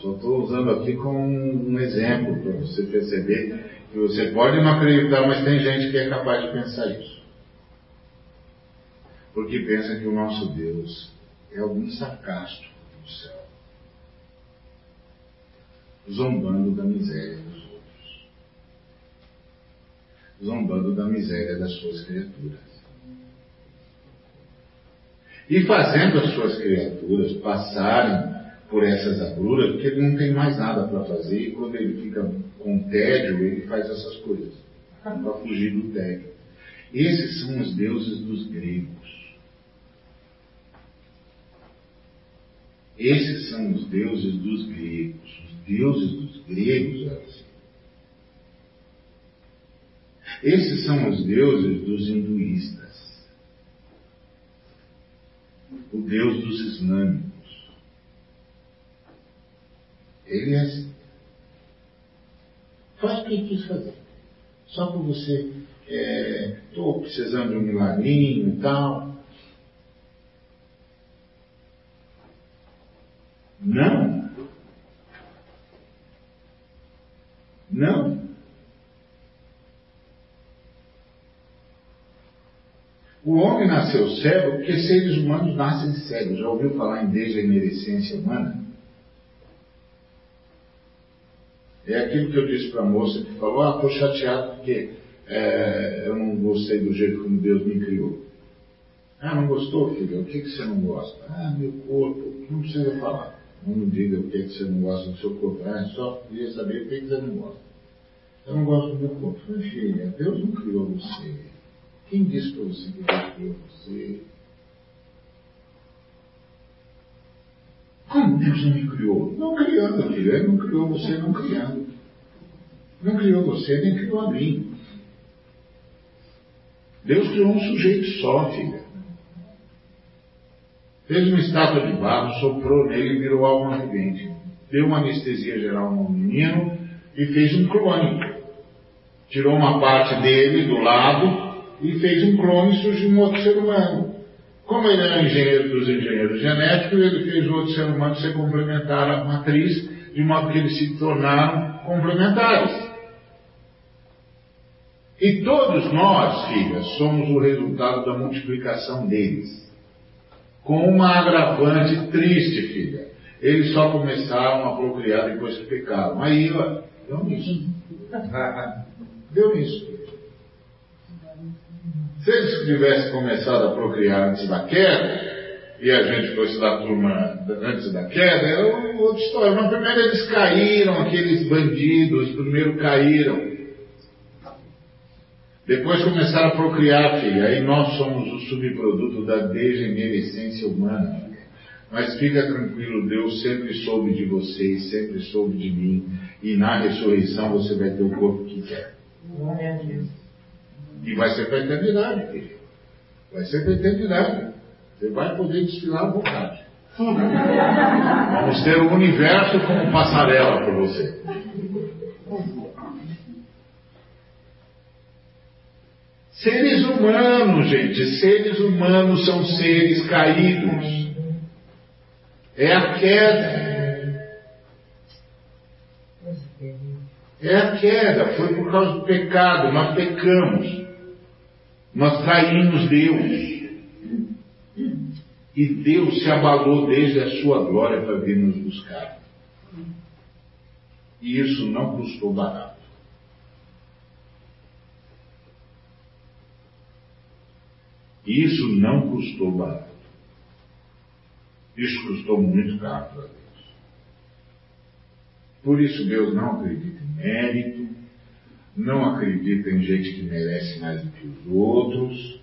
Só estou usando aqui como um exemplo para você perceber que você pode não acreditar, mas tem gente que é capaz de pensar isso. Porque pensa que o nosso Deus é algum sarcástico do céu, zombando da miséria dos outros, zombando da miséria das suas criaturas. E fazendo as suas criaturas passarem por essas agruras, porque ele não tem mais nada para fazer e quando ele fica com tédio, ele faz essas coisas para fugir do tédio. Esses são os deuses dos gregos. Esses são os deuses dos gregos. Os deuses dos gregos assim. Esses são os deuses dos hinduístas. o Deus dos islâmicos. Ele é assim. Faz o que quis fazer. Só por você, estou é, precisando de um milagrinho e tal. Não. Não. O homem nasceu cego porque seres humanos nascem cegos. Já ouviu falar em degenerescência humana? É aquilo que eu disse para a moça que falou, ah, estou chateado porque é, eu não gostei do jeito como Deus me criou. Ah, não gostou, filha? O que, que você não gosta? Ah, meu corpo. Não precisa falar. Não diga o que, que você não gosta do seu corpo. Ah, só queria saber o que, que você não gosta. Eu não gosto do meu corpo. Falei, filha, Deus não criou você. Quem disse para você que Deus criou você? Como Deus não me criou? Não criando, filho. Ele não criou você não criando. Não criou você, nem criou a mim. Deus criou um sujeito só, filha. Fez uma estátua de barro, soprou nele e virou alma vivente. Deu uma anestesia geral no menino e fez um clone. Tirou uma parte dele do lado e fez um clone e surgiu um outro ser humano. Como ele era engenheiro dos engenheiros genéticos, ele fez outro ser humano ser complementar à matriz, de modo que eles se tornaram complementares. E todos nós, filhas, somos o resultado da multiplicação deles. Com uma agravante triste, filha. Eles só começaram a procriar depois que pecaram. Aí, deu nisso. deu nisso. Se eles tivessem começado a procriar antes da queda, e a gente fosse da turma antes da queda, era outra história. Mas primeiro eles caíram, aqueles bandidos, primeiro caíram. Depois começaram a procriar, filha. Aí nós somos o subproduto da degenerescência humana. Mas fica tranquilo, Deus sempre soube de vocês, sempre soube de mim. E na ressurreição você vai ter o corpo que quer. E vai ser para a eternidade, filho. Vai ser para a eternidade. Você vai poder desfilar à vontade. Vamos ter o universo como passarela para você. Seres humanos, gente, seres humanos são seres caídos. É a queda. É a queda, foi por causa do pecado, nós pecamos. Nós traímos Deus. E Deus se abalou desde a sua glória para vir nos buscar. E isso não custou barato. Isso não custou barato. Isso custou muito caro para Deus. Por isso Deus não acredita em mérito, não acredita em gente que merece mais do que os outros.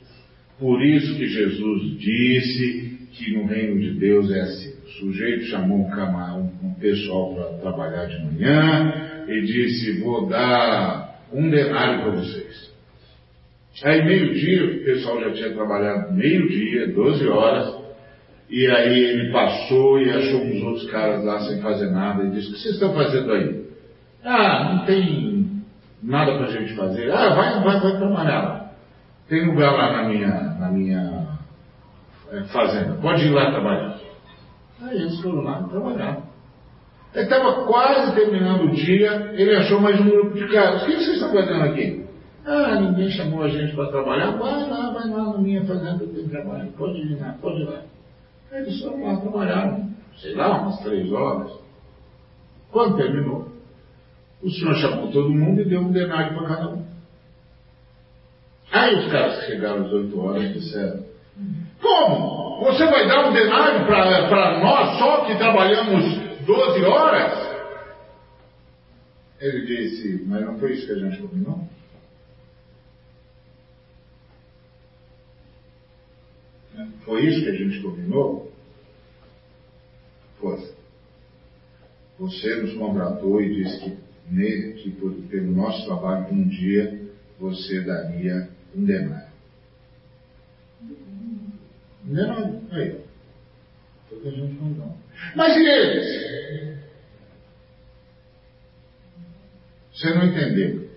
Por isso que Jesus disse que no reino de Deus é assim. O sujeito chamou um, camarão, um pessoal para trabalhar de manhã e disse, vou dar um denário para vocês. Aí meio-dia, o pessoal já tinha trabalhado meio-dia, 12 horas, e aí ele passou e achou uns outros caras lá sem fazer nada e disse, o que vocês estão fazendo aí? Ah, não tem nada para a gente fazer. Ah, vai, vai, vai trabalhar lá. Tem lugar lá na minha, na minha é, fazenda. Pode ir lá trabalhar. Aí eles foram lá trabalhar. Ele estava quase terminando o dia, ele achou mais um grupo de caras. O que vocês estão fazendo aqui? Ah, ninguém chamou a gente para trabalhar. Vai lá, vai lá na minha fazenda tem trabalho. Pode ir lá, pode ir lá. Eles foram lá trabalhar, sei lá, umas três horas. Quando terminou, o senhor chamou todo mundo e deu um denário para cada um. Aí os caras chegaram às oito horas e disseram: Como? Você vai dar um denário para nós só que trabalhamos 12 horas? Ele disse: Mas não foi isso que a gente combinou? Foi isso que a gente combinou? Foi. Você nos contratou e disse que que pelo nosso trabalho um dia você daria um denário. Um denário, aí. que a gente dá. Mas e eles? Você não entendeu.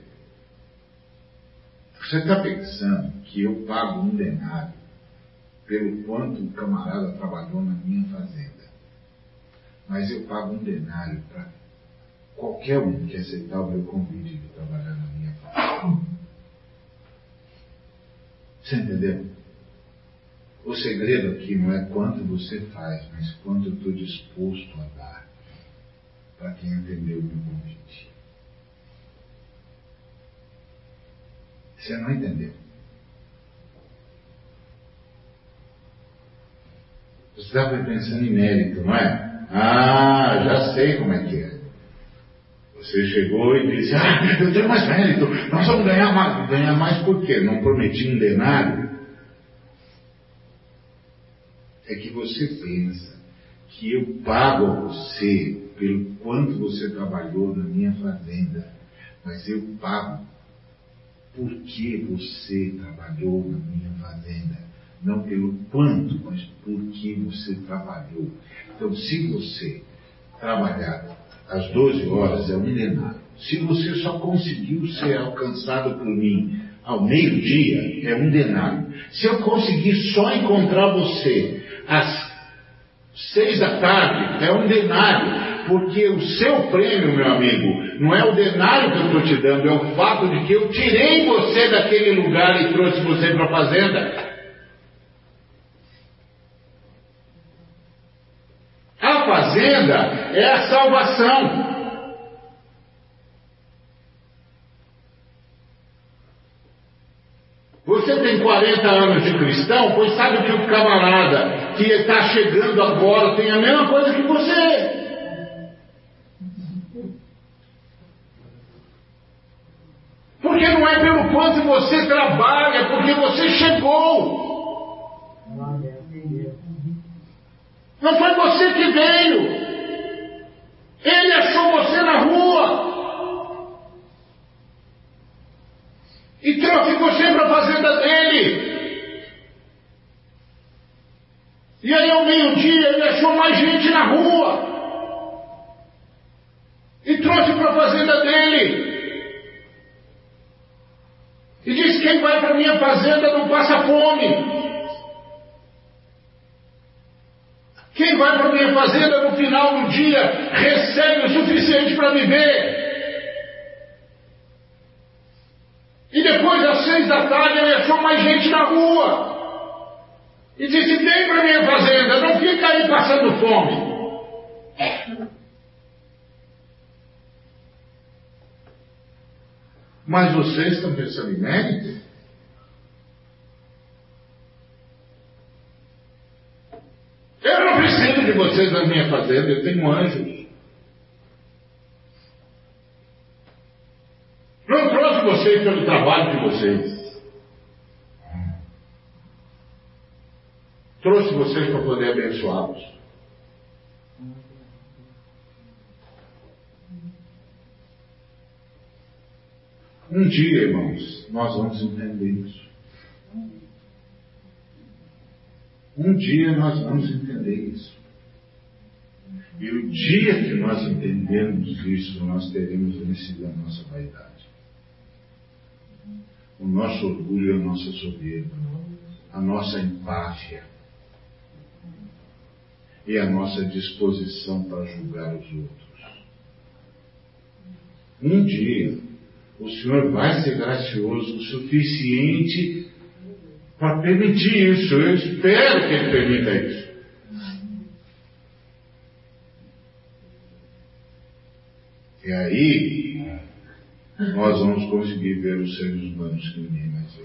Você está pensando que eu pago um denário pelo quanto o camarada trabalhou na minha fazenda. Mas eu pago um denário para qualquer um que aceitar o meu convite de trabalhar na minha fazenda. Você entendeu? O segredo aqui não é quanto você faz, mas quanto eu estou disposto a dar para quem entendeu o meu convite. Você não entendeu. Você estava pensando em mérito, não é? Ah, já sei como é que é. Você chegou e disse, ah, eu tenho mais mérito, nós vamos ganhar mais. Ganhar mais por quê? Não prometi um denário? É que você pensa que eu pago a você pelo quanto você trabalhou na minha fazenda, mas eu pago porque você trabalhou na minha fazenda. Não pelo quanto, mas porque você trabalhou. Então, se você trabalhar às 12 horas, é um denário. Se você só conseguiu ser alcançado por mim ao meio-dia, é um denário. Se eu conseguir só encontrar você às seis da tarde, é um denário. Porque o seu prêmio, meu amigo, não é o denário que eu estou te dando, é o fato de que eu tirei você daquele lugar e trouxe você para a fazenda. A fazenda é a salvação. Você tem 40 anos de cristão, pois sabe que o camarada que está chegando agora tem a mesma coisa que você. Porque não é pelo quanto você trabalha, porque você chegou. Não foi você que veio. Ele achou você na rua. E trouxe você para a fazenda dele. E aí ao meio-dia ele achou mais gente na rua. E trouxe para a fazenda dele. E diz: quem vai para minha fazenda não passa fome. Quem vai para minha fazenda no final do dia recebe o suficiente para viver. E depois, às seis da tarde, ele achou mais gente na rua. E disse: Vem para minha fazenda, não fica aí passando fome. Mas vocês estão pensando em mérito? Eu de vocês na minha fazenda, eu tenho anjos. Não trouxe vocês pelo trabalho de vocês. Trouxe vocês para poder abençoá-los. Um dia, irmãos, nós vamos entender isso. Um dia nós vamos entender isso. E o dia que nós entendemos isso, nós teremos vencido a nossa vaidade. O nosso orgulho a nossa soberba. A nossa empáfia. E a nossa disposição para julgar os outros. Um dia, o Senhor vai ser gracioso o suficiente para permitir isso. Eu espero que Ele permita isso. E aí, nós vamos conseguir ver os seres humanos que ninguém mais vê.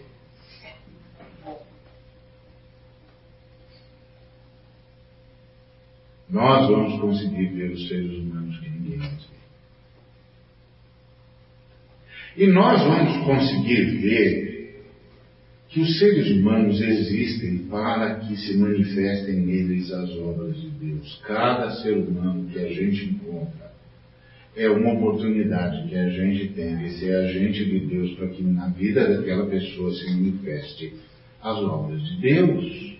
Nós vamos conseguir ver os seres humanos que ninguém mais vê. E nós vamos conseguir ver que os seres humanos existem para que se manifestem neles as obras de Deus. Cada ser humano que a gente encontra é uma oportunidade que a gente tem de ser agente de Deus para que na vida daquela pessoa se manifeste as obras de Deus.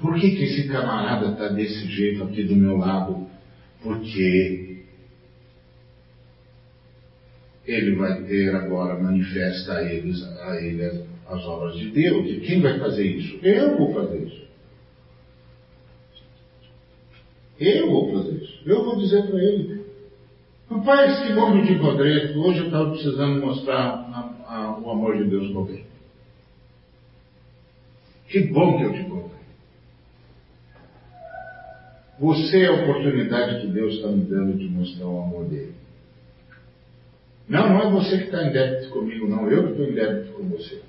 Por que, que esse camarada está desse jeito aqui do meu lado? Porque ele vai ter agora, manifesta a eles, a ele as obras de Deus. E quem vai fazer isso? Eu vou fazer isso. Eu vou fazer isso. Eu vou dizer para ele. Rapaz, que bom que te encontrei. Hoje eu estava precisando mostrar a, a, o amor de Deus para alguém. Que bom que eu te encontrei. Você é a oportunidade que Deus está me dando de mostrar o amor dele. Não, não é você que está em débito comigo, não. Eu que estou em débito com você.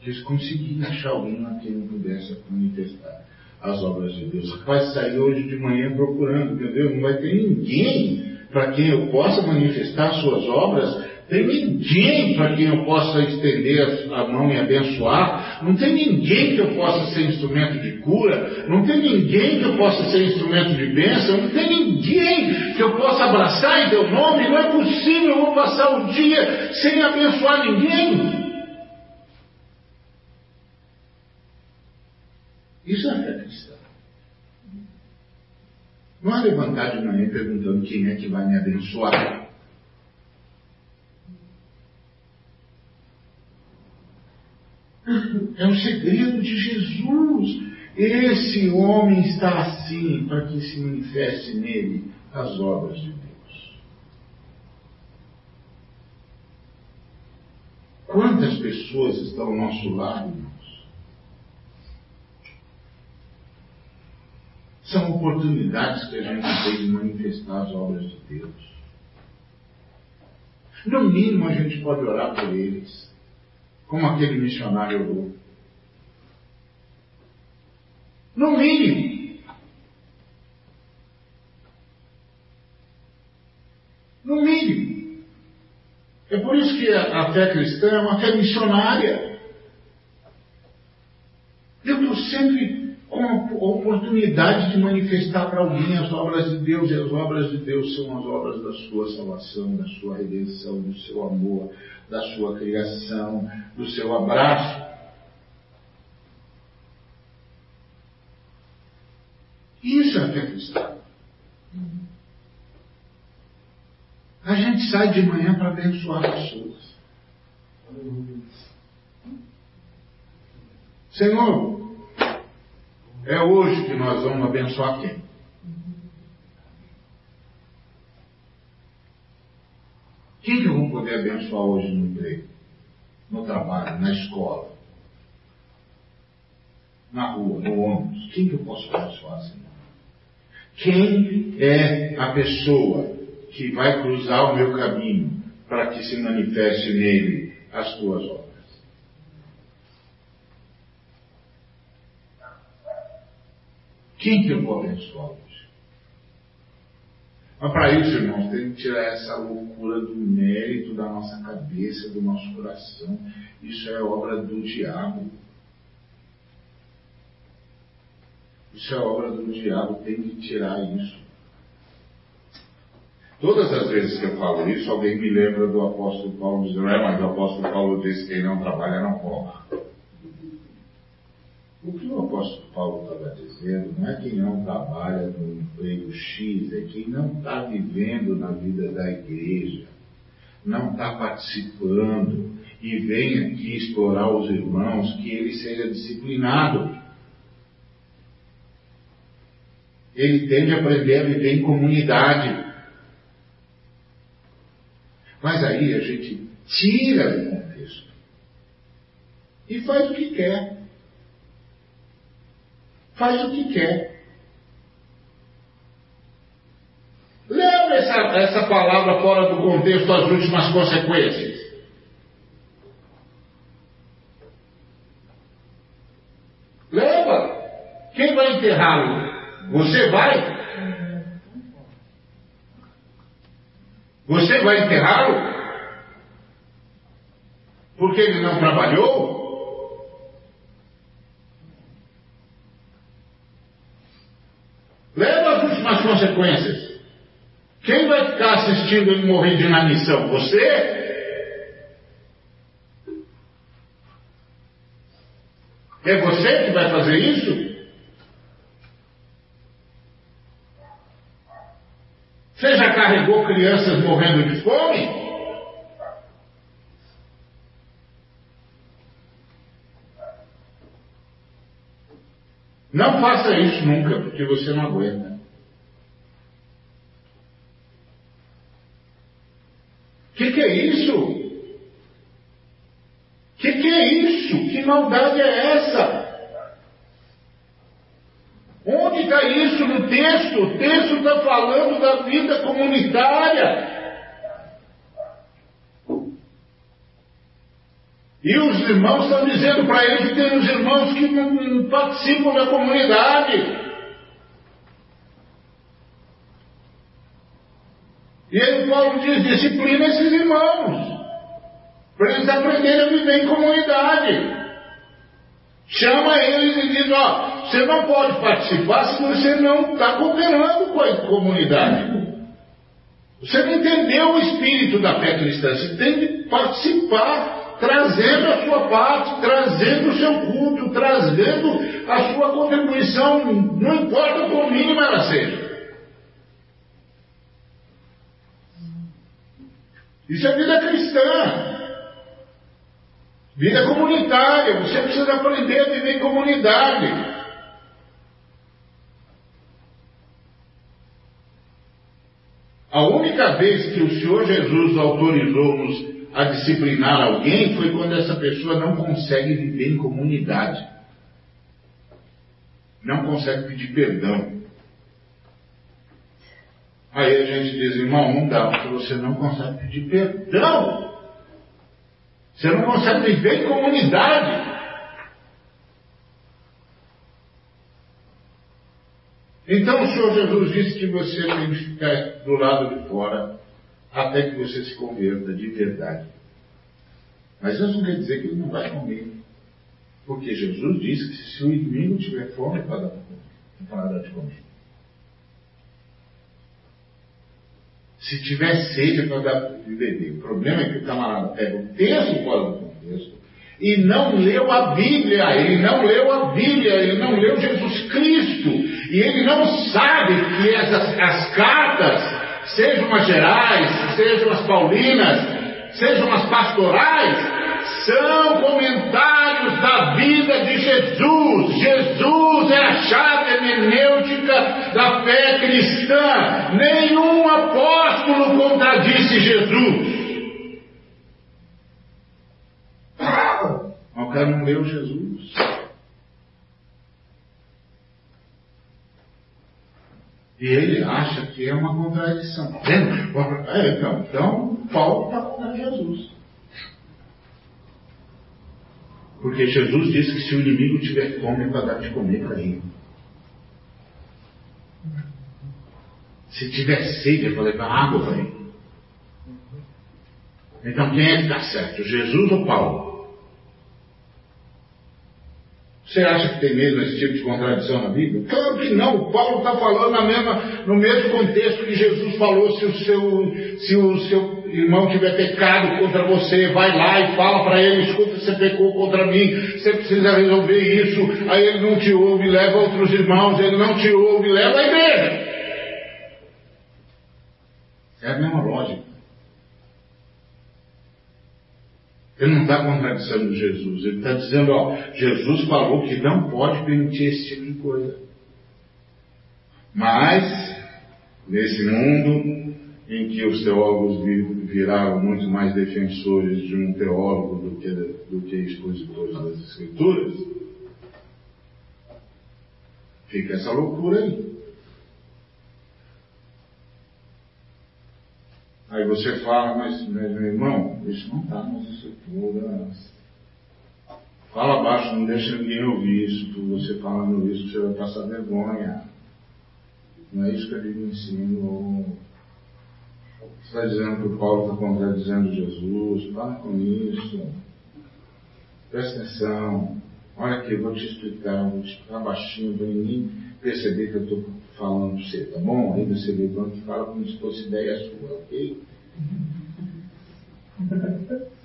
Quis conseguir achar alguém a quem pudesse manifestar as obras de Deus. Rapaz, sair hoje de manhã procurando, meu Deus, não vai ter ninguém para quem eu possa manifestar suas obras tem ninguém para quem eu possa estender a mão e abençoar. Não tem ninguém que eu possa ser instrumento de cura. Não tem ninguém que eu possa ser instrumento de bênção. Não tem ninguém que eu possa abraçar em teu nome. Não é possível eu vou passar o dia sem abençoar ninguém. Isso é fé cristã. Não é levantar de manhã perguntando quem é que vai me abençoar. É um segredo de Jesus. Esse homem está assim para que se manifeste nele as obras de Deus. Quantas pessoas estão ao nosso lado, irmãos? São oportunidades que a gente tem de manifestar as obras de Deus. No mínimo, a gente pode orar por eles como aquele missionário orou. No mínimo. No mínimo. É por isso que a, fé cristã é uma fé missionária. Eu estou sempre com a oportunidade de manifestar para alguém as obras de Deus, e as obras de Deus são as obras da sua salvação, da sua redenção, do seu amor, da sua criação, do seu abraço. Isso é fé cristã. A gente sai de manhã para abençoar pessoas. Senhor, é hoje que nós vamos abençoar quem? Quem que eu vou poder abençoar hoje no emprego, no trabalho, na escola, na rua, no ônibus? Quem que eu posso abençoar, Senhor? Quem é a pessoa que vai cruzar o meu caminho para que se manifeste nele as tuas obras? Quem que eu vou abençoar? Mas para isso, irmãos, tem que tirar essa loucura do mérito da nossa cabeça, do nosso coração. Isso é obra do diabo. Isso é obra do diabo, tem que tirar isso. Todas as vezes que eu falo isso, alguém me lembra do apóstolo Paulo dizendo, é, mas o apóstolo Paulo disse que quem não trabalha não come. O que o apóstolo Paulo estava dizendo não é quem não trabalha no emprego X, é quem não está vivendo na vida da igreja, não está participando e vem aqui explorar os irmãos, que ele seja disciplinado. Ele tem de aprender a viver em comunidade. Mas aí a gente tira do contexto e faz o que quer faz o que quer. Leva essa, essa palavra fora do contexto as últimas consequências. Leva. Quem vai enterrá-lo? Você vai? Você vai enterrá-lo? Porque ele não trabalhou? Leva as últimas consequências. Quem vai ficar assistindo ele morrer de inanição? Você? É você que vai fazer isso? Você já carregou crianças morrendo de fome? Não faça isso nunca, porque você não aguenta. O que, que é isso? O que, que é isso? Que maldade é essa? Onde está isso no texto? O texto está falando da vida comunitária. E os irmãos estão dizendo para ele que tem os irmãos que não participam da comunidade. E aí Paulo diz, disciplina esses irmãos, para eles aprenderem a viver em comunidade. Chama eles e diz, ó, você não pode participar se você não está cooperando com a comunidade. Você não entendeu o espírito da fé cristã, você tem que participar, trazendo a sua parte, trazendo o seu culto, trazendo a sua contribuição, não importa quão mínima ela seja. Isso é vida cristã. Vida comunitária. Você precisa aprender a viver em comunidade. A única vez que o Senhor Jesus autorizou-nos a disciplinar alguém foi quando essa pessoa não consegue viver em comunidade. Não consegue pedir perdão. Aí a gente diz, irmão, não dá, porque você não consegue pedir perdão. Você não consegue viver em comunidade. Então o Senhor Jesus disse que você tem que ficar do lado de fora até que você se converta de verdade. Mas isso não quer dizer que ele não vai comer. Porque Jesus disse que se o inimigo tiver fome, para dar de comer. Se tiver sede, para dar de beber. O problema é que o camarada pega o texto fora do contexto e não leu a Bíblia, ele não leu a Bíblia, ele não leu Jesus Cristo, e ele não sabe que essas, as cartas, sejam as gerais, sejam as paulinas, sejam as pastorais, são comentários da vida de Jesus. Jesus é a chave hermenêutica da fé cristã. Nenhum apóstolo contradisse Jesus. O cara não leu Jesus. E ele acha que é uma contradição. É, então, então Paulo está contra Jesus. Porque Jesus disse que se o inimigo tiver fome, para dar de comer para ele. Se tiver sede, para levar água para ele. Então quem é que está certo? Jesus ou Paulo? Você acha que tem mesmo esse tipo de contradição na Bíblia? Claro que não. Paulo está falando na mesma, no mesmo contexto que Jesus falou: se o seu, se o seu irmão tiver pecado contra você, vai lá e fala para ele: escuta, você pecou contra mim, você precisa resolver isso. Aí ele não te ouve, leva outros irmãos, ele não te ouve, leva a igreja. É a mesma lógica. Ele não está contradizendo Jesus, ele está dizendo, ó, Jesus falou que não pode permitir esse tipo de coisa. Mas, nesse mundo em que os teólogos viraram muito mais defensores de um teólogo do que, do que expositores das Escrituras, fica essa loucura aí. Aí você fala, mas, meu irmão, isso não está nas escrituras. Fala baixo, não deixa ninguém ouvir isso, você falando isso, você vai passar vergonha. Não é isso que a Bíblia ensina. Você está dizendo que o Paulo está contradizendo Jesus, para com isso. Presta atenção. Olha aqui, eu vou te explicar, vou te explicar baixinho para ninguém perceber que eu estou falando para você, tá bom? Aí você levanta e fala como se fosse ideia sua, ok?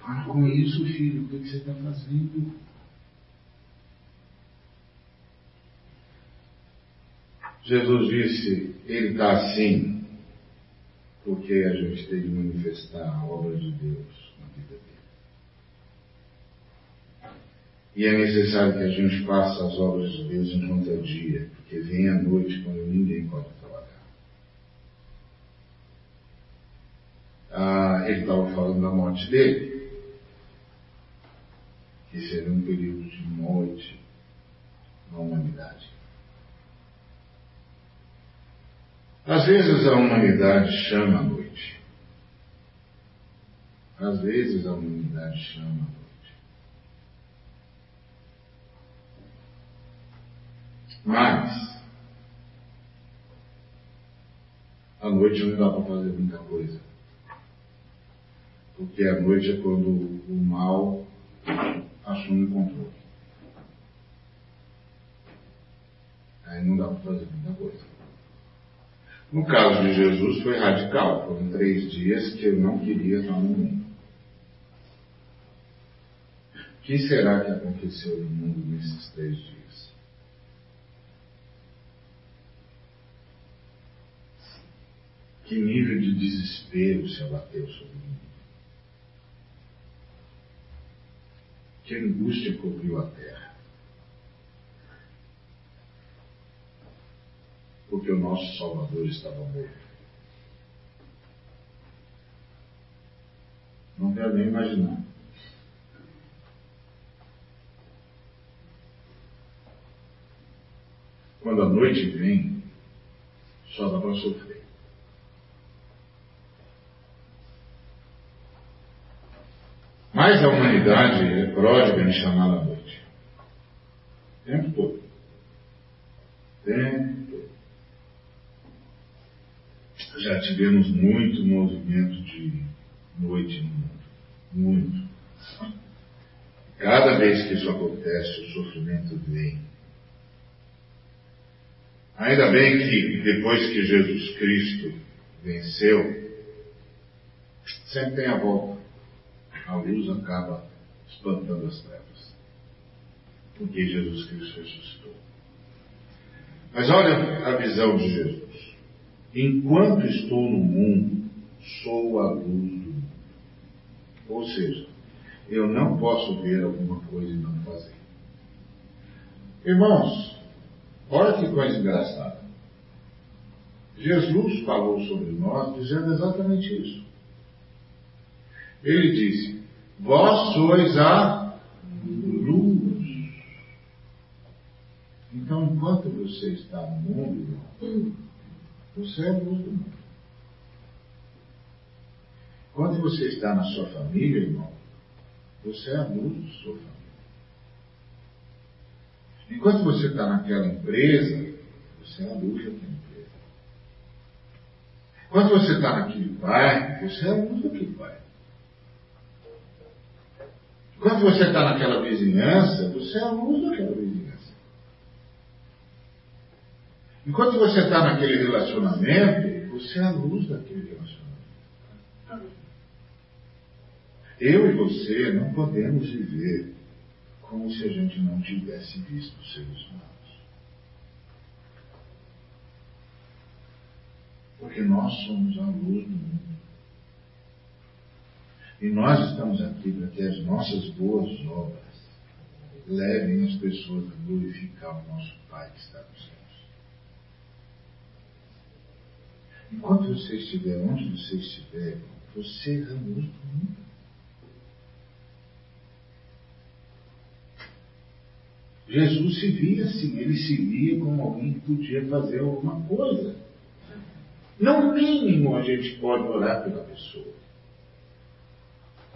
Para com isso, filho, o que você está fazendo? Jesus disse, ele está assim, porque a gente tem de manifestar a obra de Deus na vida dele. E é necessário que a gente faça as obras de Deus enquanto é dia, porque vem a noite quando ninguém pode trabalhar. Ah, ele estava falando da morte dele, que seria um período de morte na humanidade. Às vezes a humanidade chama a noite. Às vezes a humanidade chama a noite. Mas, à noite não dá para fazer muita coisa. Porque a noite é quando o mal assume o controle. Aí não dá para fazer muita coisa. No caso de Jesus foi radical. Foram três dias que eu não queria estar no mundo. O que será que aconteceu no mundo nesses três dias? Que nível de desespero se abateu sobre mundo? Que angústia cobriu a terra? Porque o nosso Salvador estava morto. Não quero nem imaginar. Quando a noite vem, só dá para sofrer. Mas a humanidade é pródiga em chamar a noite. Tempo todo. Tempo todo. Já tivemos muito movimento de noite no mundo. Muito. Cada vez que isso acontece, o sofrimento vem. Ainda bem que depois que Jesus Cristo venceu, sempre tem a volta. A luz acaba espantando as trevas. Porque Jesus Cristo ressuscitou. Mas olha a visão de Jesus. Enquanto estou no mundo, sou a luz do mundo. Ou seja, eu não posso ver alguma coisa e não fazer. Irmãos, olha que coisa engraçada. Jesus falou sobre nós dizendo exatamente isso. Ele disse: Vós sois a luz. Então, enquanto você está no mundo, irmão, você é a luz do mundo. Quando você está na sua família, irmão, você é a luz da sua família. Enquanto você está naquela empresa, você é a luz daquela empresa. Quando você está naquele bairro, você é a luz daquele bairro. Quando você está naquela vizinhança, você é a luz daquela vizinhança. Enquanto você está naquele relacionamento, você é a luz daquele relacionamento. Eu e você não podemos viver como se a gente não tivesse visto os seres humanos. Porque nós somos a luz do mundo. E nós estamos aqui para que as nossas boas obras levem as pessoas a glorificar o nosso Pai que está nos céus. Enquanto você estiver onde você estiver, você é luz do mundo. Jesus se via assim, ele se via como alguém que podia fazer alguma coisa. No mínimo a gente pode orar pela pessoa.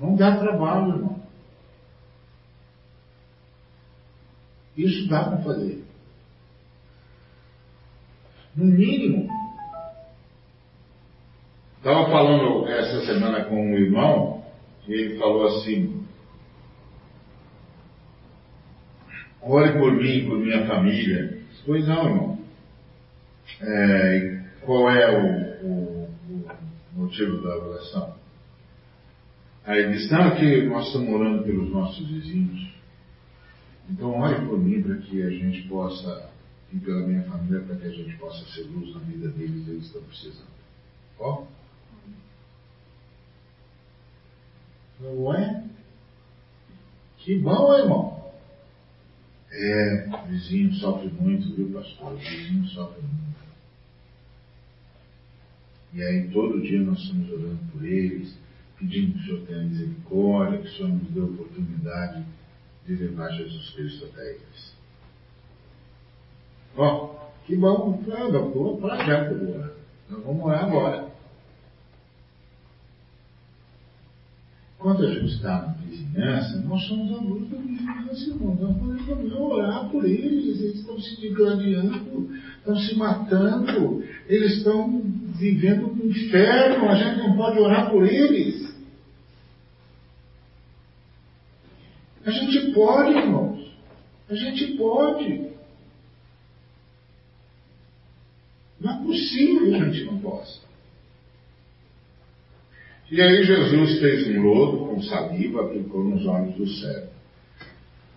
Não dá trabalho, irmão. Isso dá para fazer. No mínimo. Estava falando essa semana com um irmão, e ele falou assim, ore por mim, por minha família. Pois não, irmão. É, qual é o, o, o motivo da oração? Aí ele disse, não, que nós estamos orando pelos nossos vizinhos. Então ore por mim para que a gente possa e pela minha família para que a gente possa ser luz na vida deles, eles estão precisando. Ó. Não é? Que bom, irmão. É, vizinho sofre muito, viu, pastor? Vizinho sofre muito. E aí todo dia nós estamos orando por eles, pedindo que o Senhor tenha misericórdia, que o Senhor nos dê a oportunidade de levar Jesus Cristo até eles. Oh, que bom, eu vou para já orar. Nós vamos orar agora. Quando a está na vizinhança, nós somos a luz da vizinhança, irmão. Nós podemos orar por eles, eles estão se degladiando, estão se matando, eles estão vivendo no inferno, a gente não pode orar por eles. A gente pode, irmãos. A gente pode. Não é possível que a gente não possa. E aí Jesus fez um lodo com saliva, aplicou nos olhos do cego.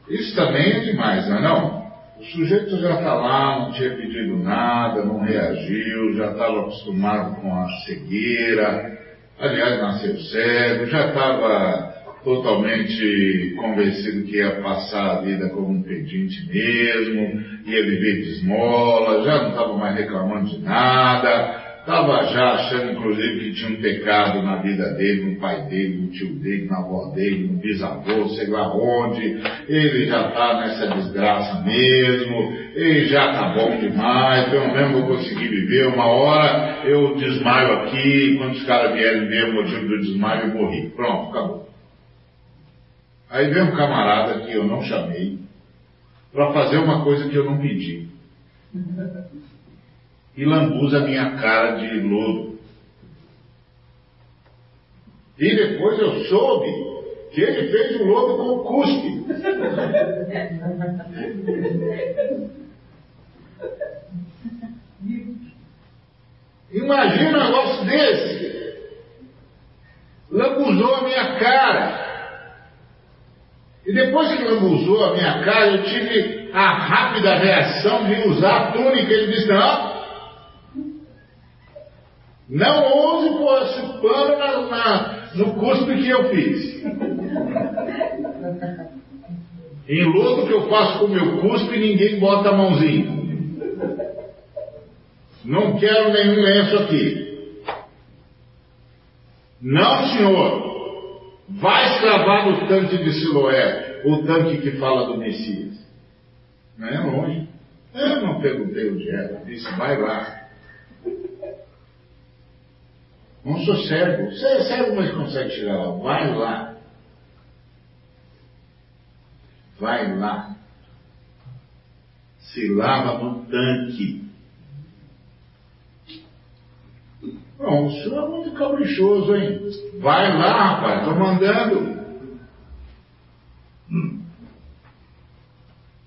Isso também é demais, não é não? O sujeito já está lá, não tinha pedido nada, não reagiu, já estava acostumado com a cegueira, aliás, nasceu cego, já estava totalmente convencido que ia passar a vida como um pedinte mesmo, ia viver de esmola, já não estava mais reclamando de nada, Estava já achando, inclusive, que tinha um pecado na vida dele, no pai dele, no tio dele, na avó dele, no bisavô, sei lá onde. Ele já está nessa desgraça mesmo. Ele já está bom demais. Pelo menos vou conseguir viver. Uma hora eu desmaio aqui. Quando os caras vierem ver o motivo do desmaio, eu morri. Pronto, acabou. Aí vem um camarada que eu não chamei para fazer uma coisa que eu não pedi e lambuza minha cara de lodo. E depois eu soube que ele fez o lodo com o cuspe. Imagina um negócio desse. Lambuzou a minha cara. E depois que lambuzou a minha cara, eu tive a rápida reação de usar a túnica. Ele disse, não, não ouse pôr esse pano na, na, no cuspe que eu fiz. Em lodo que eu faço com o meu cuspe, ninguém bota a mãozinha. Não quero nenhum lenço aqui. Não, senhor. Vai escravar no tanque de Siloé, o tanque que fala do Messias. Não é longe. Eu não perguntei onde era. Disse, vai lá. Não sou cego. Você é cego, mas consegue chegar lá. Vai lá. Vai lá. Se lava no tanque. Bom, o senhor é muito caprichoso, hein? Vai lá, rapaz, estou mandando. Hum.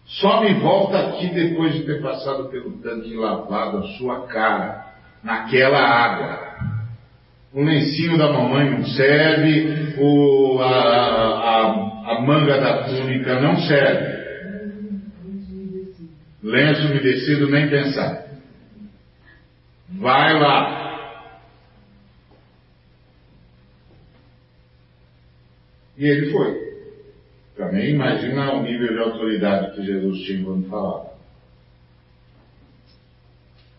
Só me volta aqui depois de ter passado pelo tanque e lavado a sua cara naquela água. O lencinho da mamãe não serve, o, a, a, a manga da túnica não serve. Lenço umedecido nem pensar. Vai lá. E ele foi. Também imagina o nível de autoridade que Jesus tinha quando falava.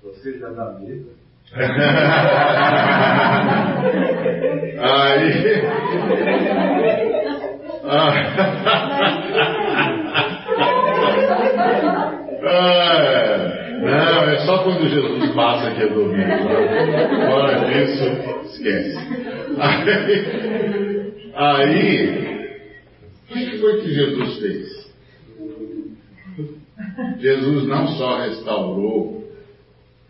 Você já dá medo? Aí. Ah. Não, é só quando Jesus passa aqui a dormir. Fora disso, esquece. Aí, aí o que foi que Jesus fez? Jesus não só restaurou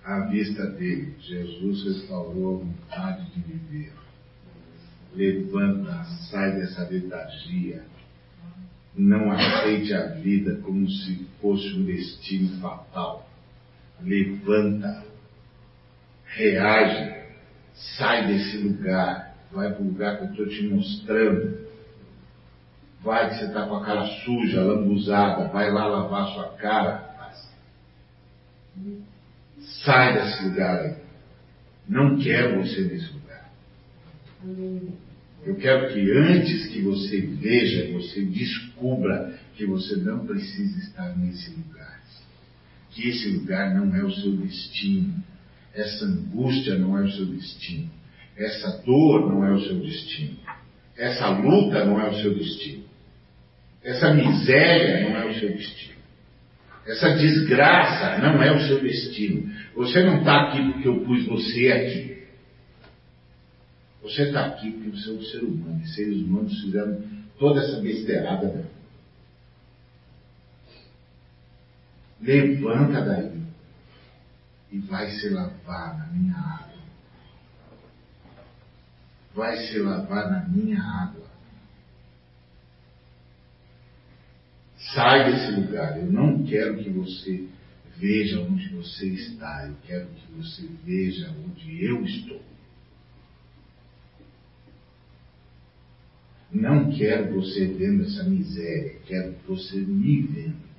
à vista dele. Jesus restaurou a vontade de viver. Levanta, sai dessa letargia. Não aceite a vida como se fosse um destino fatal. Levanta, reage, sai desse lugar, vai para o lugar que eu estou te mostrando. Vai que você está com a cara suja, lambuzada, vai lá lavar sua cara Sai desse lugar aí. Não quero você nesse lugar. Eu quero que antes que você veja, você descubra que você não precisa estar nesse lugar. Que esse lugar não é o seu destino. Essa angústia não é o seu destino. Essa dor não é o seu destino. Essa luta não é o seu destino. Essa miséria não é o seu destino. Essa desgraça não é o seu destino. Você não está aqui porque eu pus você aqui. Você está aqui porque você é um ser humano. E seres humanos fizeram toda essa besteirada. Né? Levanta daí e vai se lavar na minha água. Vai se lavar na minha água. Sai desse lugar. Eu não quero que você veja onde você está. Eu quero que você veja onde eu estou. Não quero você vendo essa miséria. Quero você me vendo.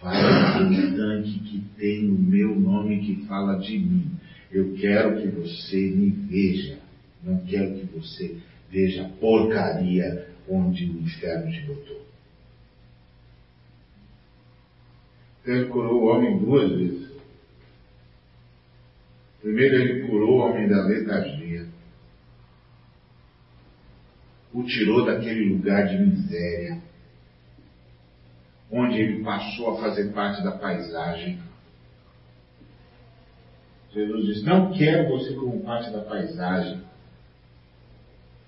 Fala um tanque que tem o meu nome que fala de mim. Eu quero que você me veja. Não quero que você veja a porcaria onde o inferno te botou. Ele curou o homem duas vezes. Primeiro ele curou o homem da letargia. O tirou daquele lugar de miséria onde ele passou a fazer parte da paisagem. Jesus diz: Não quero você como parte da paisagem.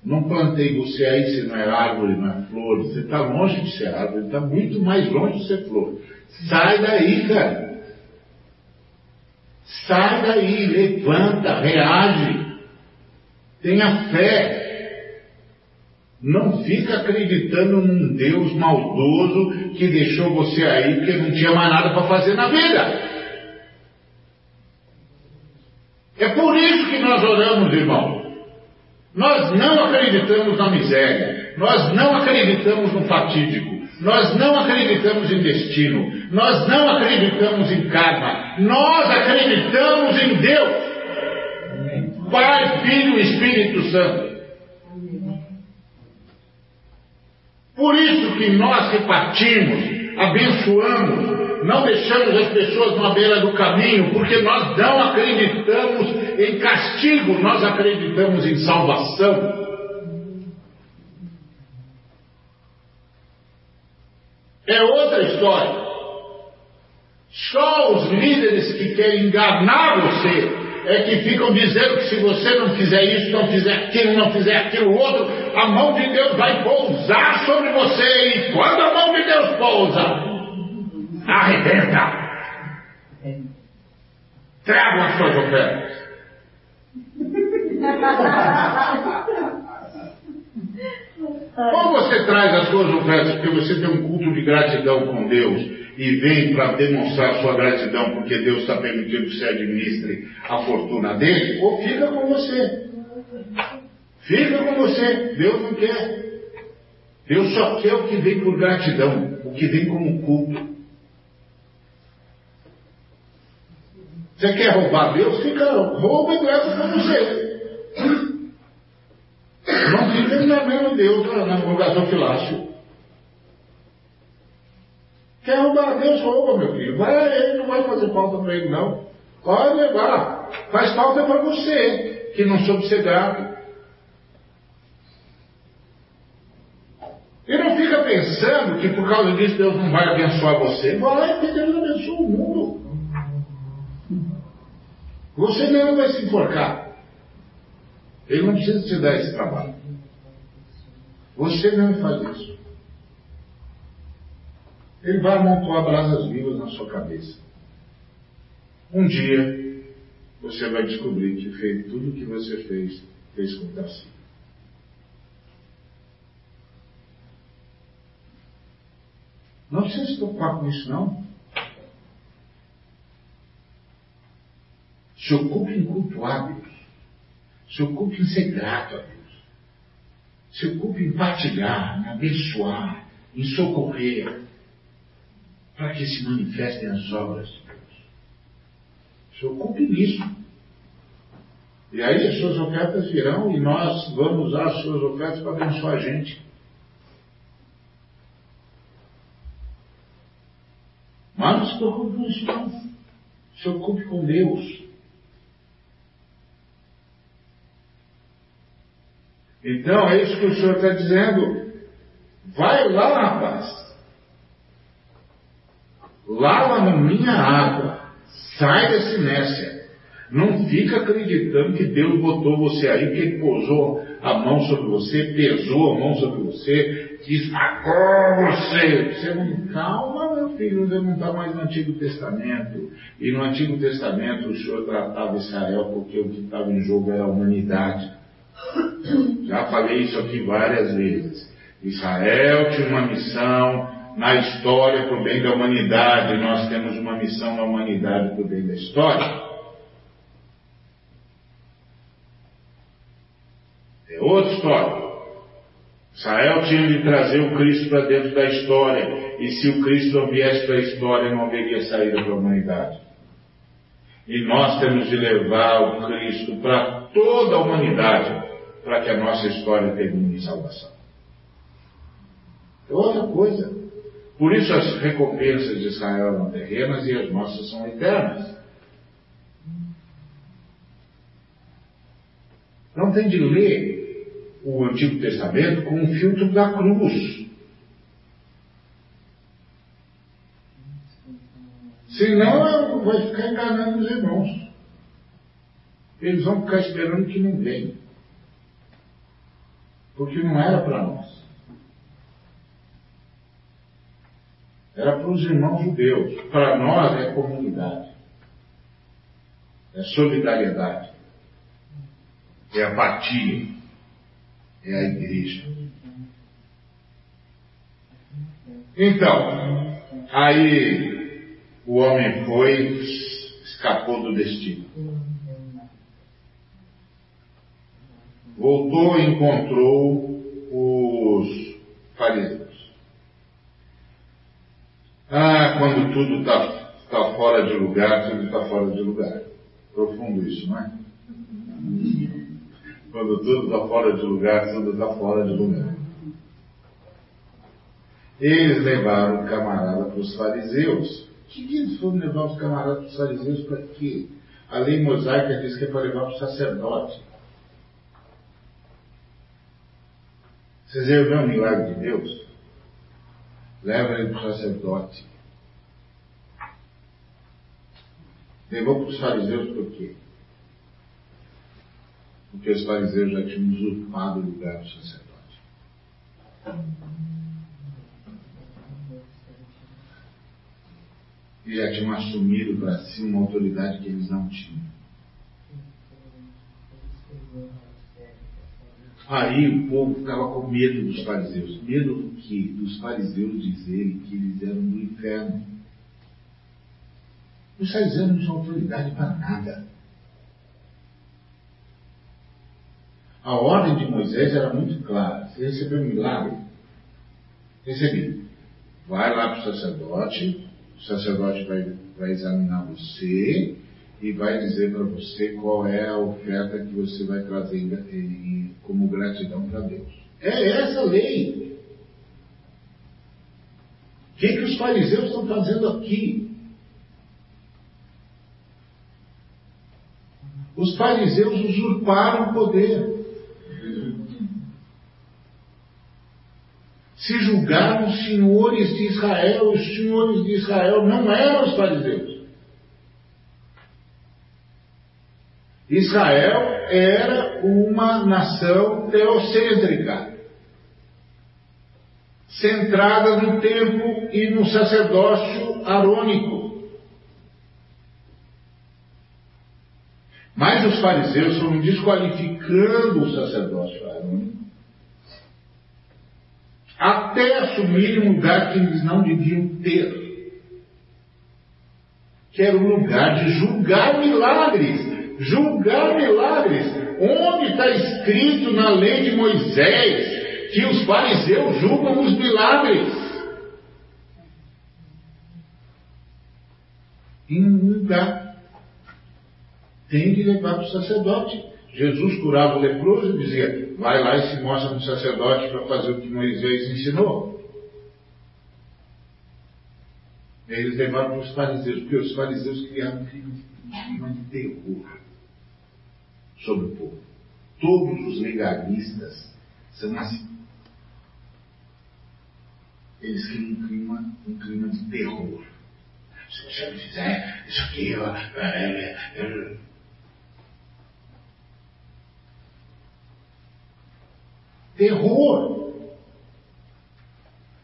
Não plantei você aí, você não é árvore, não é flor. Você está longe de ser árvore, está muito mais longe de ser flor. Sai daí, cara. Sai daí, levanta, reage. Tenha fé. Não fica acreditando num Deus maldoso que deixou você aí porque não tinha mais nada para fazer na vida. É por isso que nós oramos, irmão. Nós não acreditamos na miséria. Nós não acreditamos no fatídico. Nós não acreditamos em destino. Nós não acreditamos em karma. Nós acreditamos em Deus. Pai, Filho e Espírito Santo. Por isso que nós repartimos, abençoamos, não deixamos as pessoas na beira do caminho, porque nós não acreditamos em castigo, nós acreditamos em salvação. É outra história. Só os líderes que querem enganar você é que ficam dizendo que se você não fizer isso, não fizer aquilo, não fizer aquilo outro, a mão de Deus vai pousar sobre você. E quando a mão de Deus pousa, arrebenta. Tragam as suas ofertas. Ou você traz as suas ofertas porque você tem um culto de gratidão com Deus e vem para demonstrar sua gratidão porque Deus está permitindo que você administre a fortuna dele, ou fica com você. Fica com você. Deus não quer. Deus só quer o que vem por gratidão, o que vem como culto. Você quer roubar Deus? Fica, rouba e leva para você. Não fica enganando Deus lugar do filácio. Quer roubar Deus, rouba, meu filho. Vai, ele não vai fazer falta para ele, não. Pode levar. Faz falta para você, que não soube ser grato. E não fica pensando que por causa disso Deus não vai abençoar você. Vai, porque Deus abençoa o mundo. Você mesmo vai se enforcar. Ele não precisa te dar esse trabalho. Você mesmo faz isso. Ele vai amontoar brasas vivas na sua cabeça. Um dia, você vai descobrir que fez tudo o que você fez, fez com Darcy. Não precisa se preocupar com isso, não. Se ocupe em cultuar Deus. Se ocupe em ser grato a Deus. Se ocupe em partilhar, em abençoar, em socorrer, para que se manifestem as obras de Deus. Se ocupe nisso. E aí as suas ofertas virão e nós vamos usar as suas ofertas para abençoar a gente. Mas não se preocupe com isso não. Se ocupe com Deus. Então é isso que o Senhor está dizendo. Vai lá, rapaz. Lava na minha água. Sai dessa inércia. Não fica acreditando que Deus botou você aí, que Ele posou a mão sobre você, pesou a mão sobre você, diz, agora você. Você não, calma, meu filho, você não está mais no Antigo Testamento. E no Antigo Testamento o Senhor tratava Israel porque o que estava em jogo era a humanidade. Já falei isso aqui várias vezes. Israel tinha uma missão na história para o bem da humanidade. Nós temos uma missão na humanidade para o bem da história. É outra história. Israel tinha de trazer o Cristo para dentro da história. E se o Cristo não viesse para a história, não haveria saída para a humanidade. E nós temos de levar o Cristo para toda a humanidade para que a nossa história termine em salvação. É outra coisa. Por isso as recompensas de Israel eram terrenas e as nossas são eternas. Não tem de ler o Antigo Testamento com o filtro da cruz. Senão vai ficar enganando os irmãos. Eles vão ficar esperando que não venha porque não era para nós. Era para os irmãos judeus. Para nós é comunidade. É solidariedade. É apatia. É a igreja. Então, aí o homem foi, escapou do destino. voltou e encontrou os fariseus. Ah, quando tudo está tá fora de lugar, tudo está fora de lugar. Profundo isso, não é? Quando tudo está fora de lugar, tudo está fora de lugar. Eles levaram o camarada para os fariseus. Que eles foram levar os camaradas para os fariseus para quê? A lei mosaica diz que é para levar para o sacerdote. Vocês ver o milagre de Deus? Leva ele para o sacerdote. Levou para os fariseus por quê? Porque os fariseus já tinham usurpado o lugar do sacerdote. E já tinham assumido para si uma autoridade que eles não tinham. Aí o povo ficava com medo dos fariseus. Medo do quê? Dos fariseus dizerem que eles eram do inferno. Os fariseus não são autoridade para nada. A ordem de Moisés era muito clara. Você recebeu um milagre? Recebi. Vai lá para o sacerdote, o sacerdote vai, vai examinar você e vai dizer para você qual é a oferta que você vai trazer em, como gratidão para Deus. É essa a lei. O que, que os fariseus estão fazendo aqui? Os fariseus usurparam o poder. Se julgaram senhores de Israel, os senhores de Israel não eram os fariseus. Israel era uma nação teocêntrica, centrada no templo e no sacerdócio arônico. Mas os fariseus foram desqualificando o sacerdócio arônico até assumirem um lugar que eles não deviam ter, que era o lugar de julgar milagres julgar milagres. Onde está escrito na lei de Moisés que os fariseus julgam os milagres? Em lugar. Tem que levar para o sacerdote. Jesus curava o leproso e dizia: vai lá e se mostra no sacerdote para fazer o que Moisés ensinou. Eles levaram para os fariseus, porque os fariseus criaram um clima de terror sobre o povo. Todos os legalistas são assim. Eles criam um clima, um clima de terror. Se você não fizer isso aqui, é, é, é. terror.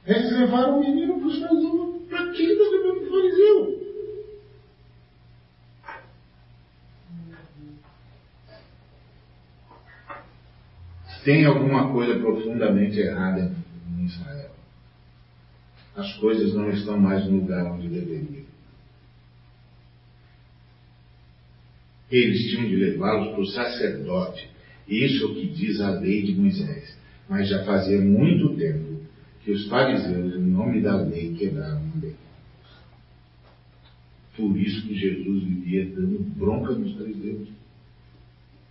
Eles levaram o menino para os fariseus. Para que nós levamos o fariseu? Tem alguma coisa profundamente errada em Israel. As coisas não estão mais no lugar onde deveriam. Eles tinham de levá-los para o sacerdote. Isso é o que diz a lei de Moisés. Mas já fazia muito tempo que os fariseus, em nome da lei, quebraram a lei. Por isso que Jesus vivia dando bronca nos fariseus.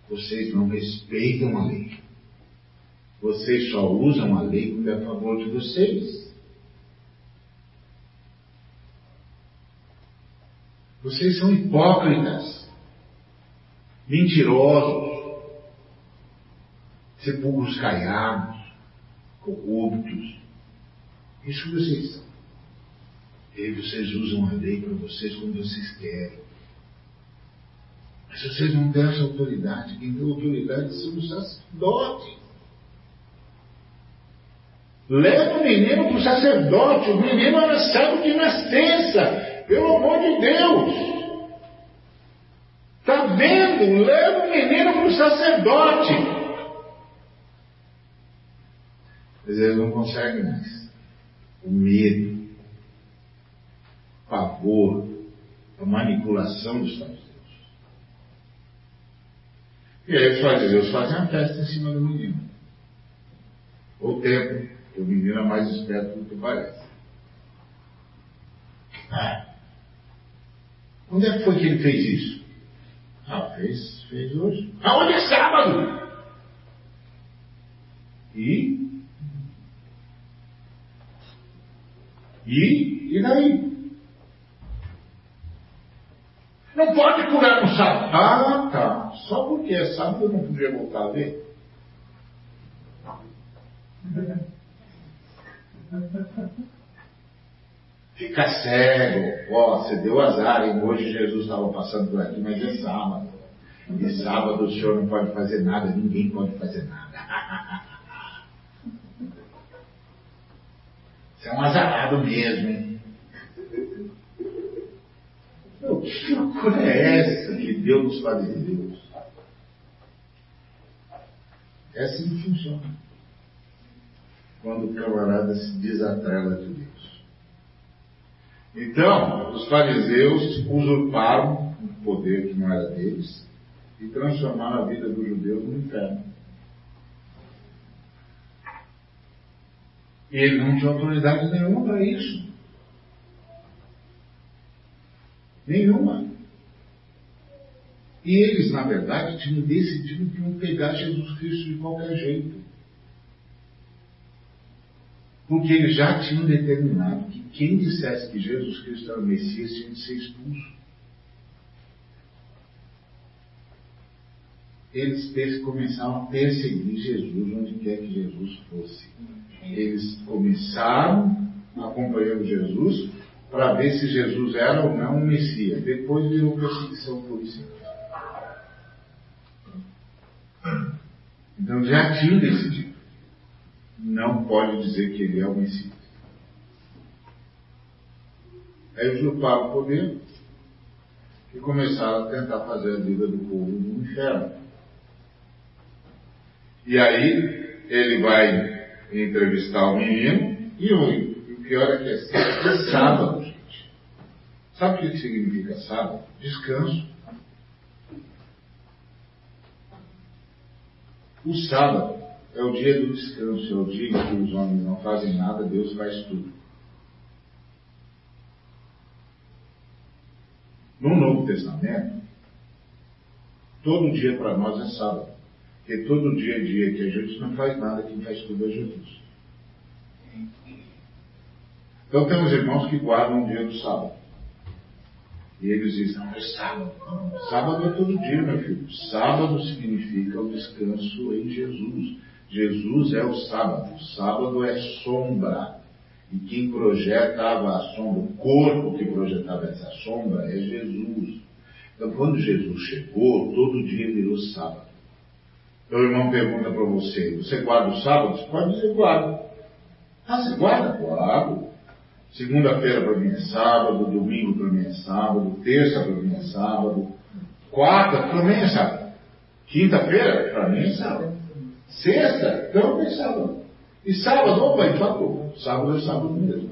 Vocês não respeitam a lei. Vocês só usam a lei quando é a favor de vocês. Vocês são hipócritas, mentirosos, sepulcros caiados, corruptos. Isso vocês são. E vocês usam a lei para vocês como vocês querem. Mas vocês não têm essa autoridade. Quem tem autoridade são os sacerdotes. Leva o menino para o sacerdote. O menino era salvo de nascença. Pelo amor de Deus. Está vendo? Leva o menino para o sacerdote. Mas eles não conseguem mais. O medo, o pavor, a manipulação dos fariseus. E aí os fariseus fazem a festa em cima do menino. O tempo o menino é mais esperto do que parece. Ah. Onde é que foi que ele fez isso? Ah, fez, fez hoje. Aonde é sábado? E? E? E daí? Não pode curar no sábado. Ah, tá. Só porque é sábado eu não podia voltar a ver. Fica cego. Ó, você deu azar? Hoje Jesus estava passando por aqui, mas é sábado. E sábado o senhor não pode fazer nada, ninguém pode fazer nada. Você é um azarado mesmo, hein? Que loucura é essa que Deus nos fariseus? É assim que funciona quando o camarada se desatrela de Deus. Então, os fariseus usurparam um poder que não era deles e transformaram a vida dos judeus no inferno. E ele não tinha autoridade nenhuma para isso. Nenhuma. E eles, na verdade, tinham decidido que iam pegar Jesus Cristo de qualquer jeito. Porque eles já tinham determinado que quem dissesse que Jesus Cristo era o Messias tinha de ser expulso. Eles começaram a perseguir Jesus onde quer que Jesus fosse. Eles começaram acompanhando Jesus para ver se Jesus era ou não o Messias. Depois virou perseguição policial. Então já tinham decidido não pode dizer que ele é o Messias. Aí usurparam o poder e começaram a tentar fazer a vida do povo no inferno. E aí ele vai entrevistar o menino e o, pior é que é, é sábado, gente. Sabe o que significa sábado? Descanso. O sábado é o dia do descanso, é o dia que os homens não fazem nada, Deus faz tudo. No Novo Testamento, Todo dia para nós é sábado. Porque todo dia é dia que a gente não faz nada, quem faz tudo é Jesus. Então temos irmãos que guardam o dia do sábado. E eles dizem, não, é sábado. Não, sábado é todo dia, meu filho. Sábado significa o descanso em Jesus. Jesus é o sábado. O sábado é sombra. E quem projetava a sombra, o corpo que projetava essa sombra é Jesus. Então quando Jesus chegou, todo dia virou sábado. Então o irmão pergunta para você, você guarda o sábado? Você pode dizer guarda. Ah, você guarda? Guardo. Segunda-feira para mim é sábado, domingo para mim é sábado, terça para mim é sábado, quarta para mim é sábado, quinta-feira para mim é sábado, sexta então é sábado. E sábado, opa, empatou. Sábado é sábado mesmo.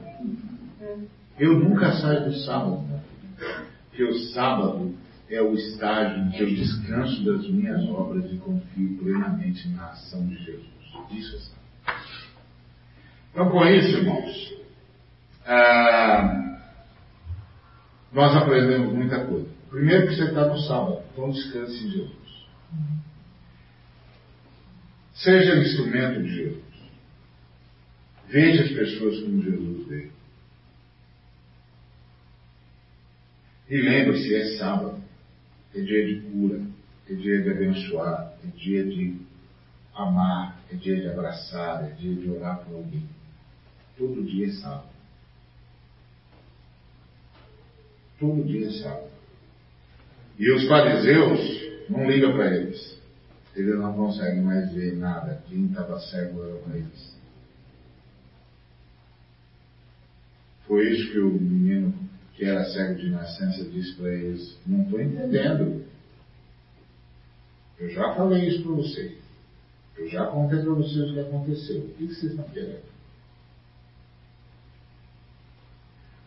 Eu nunca saio do sábado, porque o sábado é o estágio em que eu descanso das minhas obras e confio plenamente na ação de Jesus. Isso é sábado. Então, com isso, irmãos, ah, nós aprendemos muita coisa. Primeiro que você está no sábado, então descanse em Jesus. Seja instrumento de Jesus. Veja as pessoas como Jesus vê. E lembre-se, é sábado, é dia de cura, é dia de abençoar, é dia de amar, é dia de abraçar, é dia de orar por alguém. Todo dia é sábado. Todo dia é sábado. E os fariseus não ligam para eles. Eles não conseguem mais ver nada. Quem estava cego eram eles. Foi isso que o menino que era cego de nascença disse para eles: Não estou entendendo. Eu já falei isso para vocês. Eu já contei para vocês o que aconteceu. O que vocês estão querendo?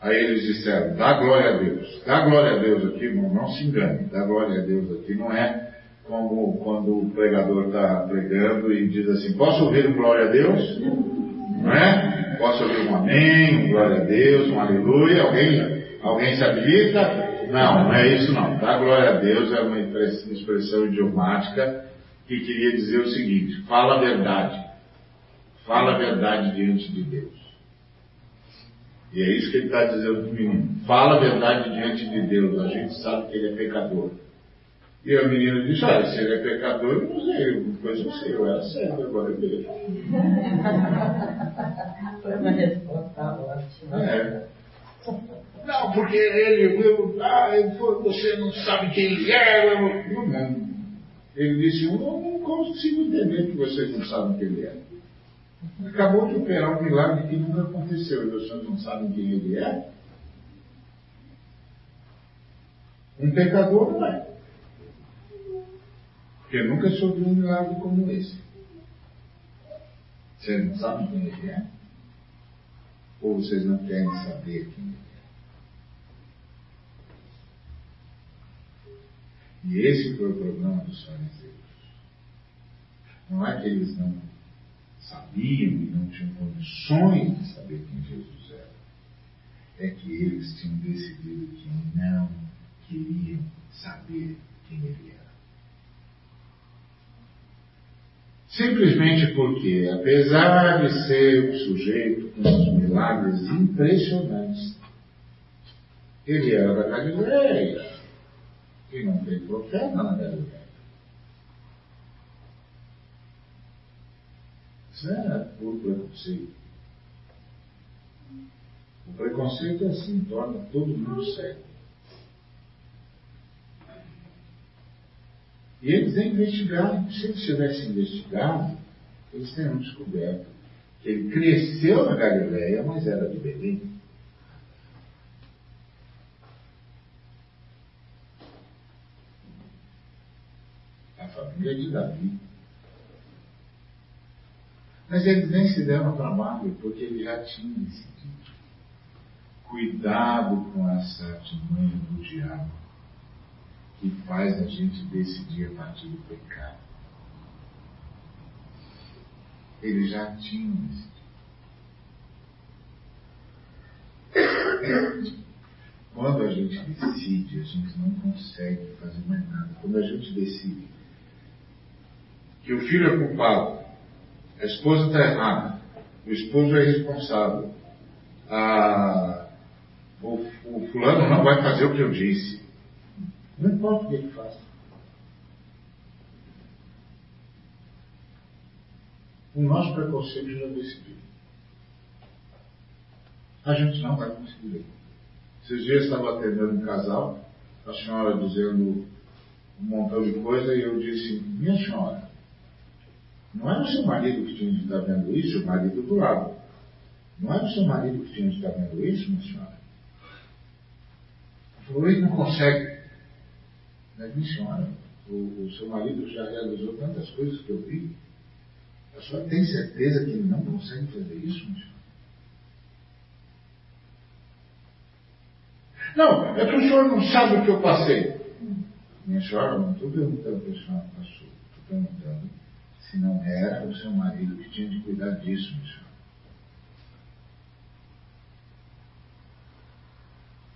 Aí eles disseram, dá glória a Deus. Dá glória a Deus aqui, irmão, não se engane. Dá glória a Deus aqui não é como quando o pregador está pregando e diz assim, posso ouvir um glória a Deus? Não é? Posso ouvir um amém, um glória a Deus, um aleluia? Alguém, alguém se habilita? Não, não é isso não. Dá glória a Deus é uma expressão idiomática que queria dizer o seguinte, fala a verdade. Fala a verdade diante de Deus. E é isso que ele está dizendo para o menino. Fala a verdade diante de Deus. A gente sabe que ele é pecador. E o menino diz, olha, se ele é pecador, eu não sei, depois eu sei, eu era certo, agora eu vejo. Foi uma resposta ótima. É. Não, porque ele, eu, ah, eu, você não sabe quem ele é. Eu, eu, não. Ele disse, eu não consigo entender que vocês não sabem quem ele é. Acabou de operar um milagre que nunca aconteceu e vocês não sabem quem ele é? Um pecador não é. Porque nunca soube um milagre como esse. Vocês não sabem quem ele é? Ou vocês não querem saber quem ele é? E esse foi o problema dos fariseus. Não é que eles não sabiam e não tinham condições de saber quem Jesus era. É que eles tinham decidido que não queriam saber quem ele era. Simplesmente porque, apesar de ser um sujeito com uns milagres impressionantes, ele era da Galileia. E não tem profeta na Galileia. Isso é puro preconceito. O preconceito é assim, torna todo mundo cego. E eles investigaram. Se eles tivessem investigado, eles teriam descoberto que ele cresceu na Galileia, mas era de Belém. A família de Davi. Mas eles nem se deram trabalho, porque ele já tinha decidido. Cuidado com essa artimanha do diabo, que faz a gente decidir a partir do pecado. Ele já tinha decidido. Quando a gente decide, a gente não consegue fazer mais nada. Quando a gente decide que o filho é culpado, a esposa está errada, o esposo é responsável, a, o, o, fulano não vai fazer o que eu disse. Não importa o que ele faça. O nosso preconceito já decidiu. A gente não vai conseguir. Esses dias estava atendendo um casal, a senhora dizendo um montão de coisa, e eu disse, minha senhora, não era o seu marido que tinha de estar vendo isso, o marido do lado. Não era o seu marido que tinha de estar vendo isso, minha senhora? Ela falou, ele não consegue. Mas, minha senhora, o, o, seu marido já realizou tantas coisas que eu vi. A senhora tem certeza que ele não consegue fazer isso, minha senhora? Não, é que o senhor não sabe o que eu passei. Minha senhora, não estou perguntando o que a senhora passou. Estou perguntando se não era o seu marido que tinha de cuidar disso, minha senhora.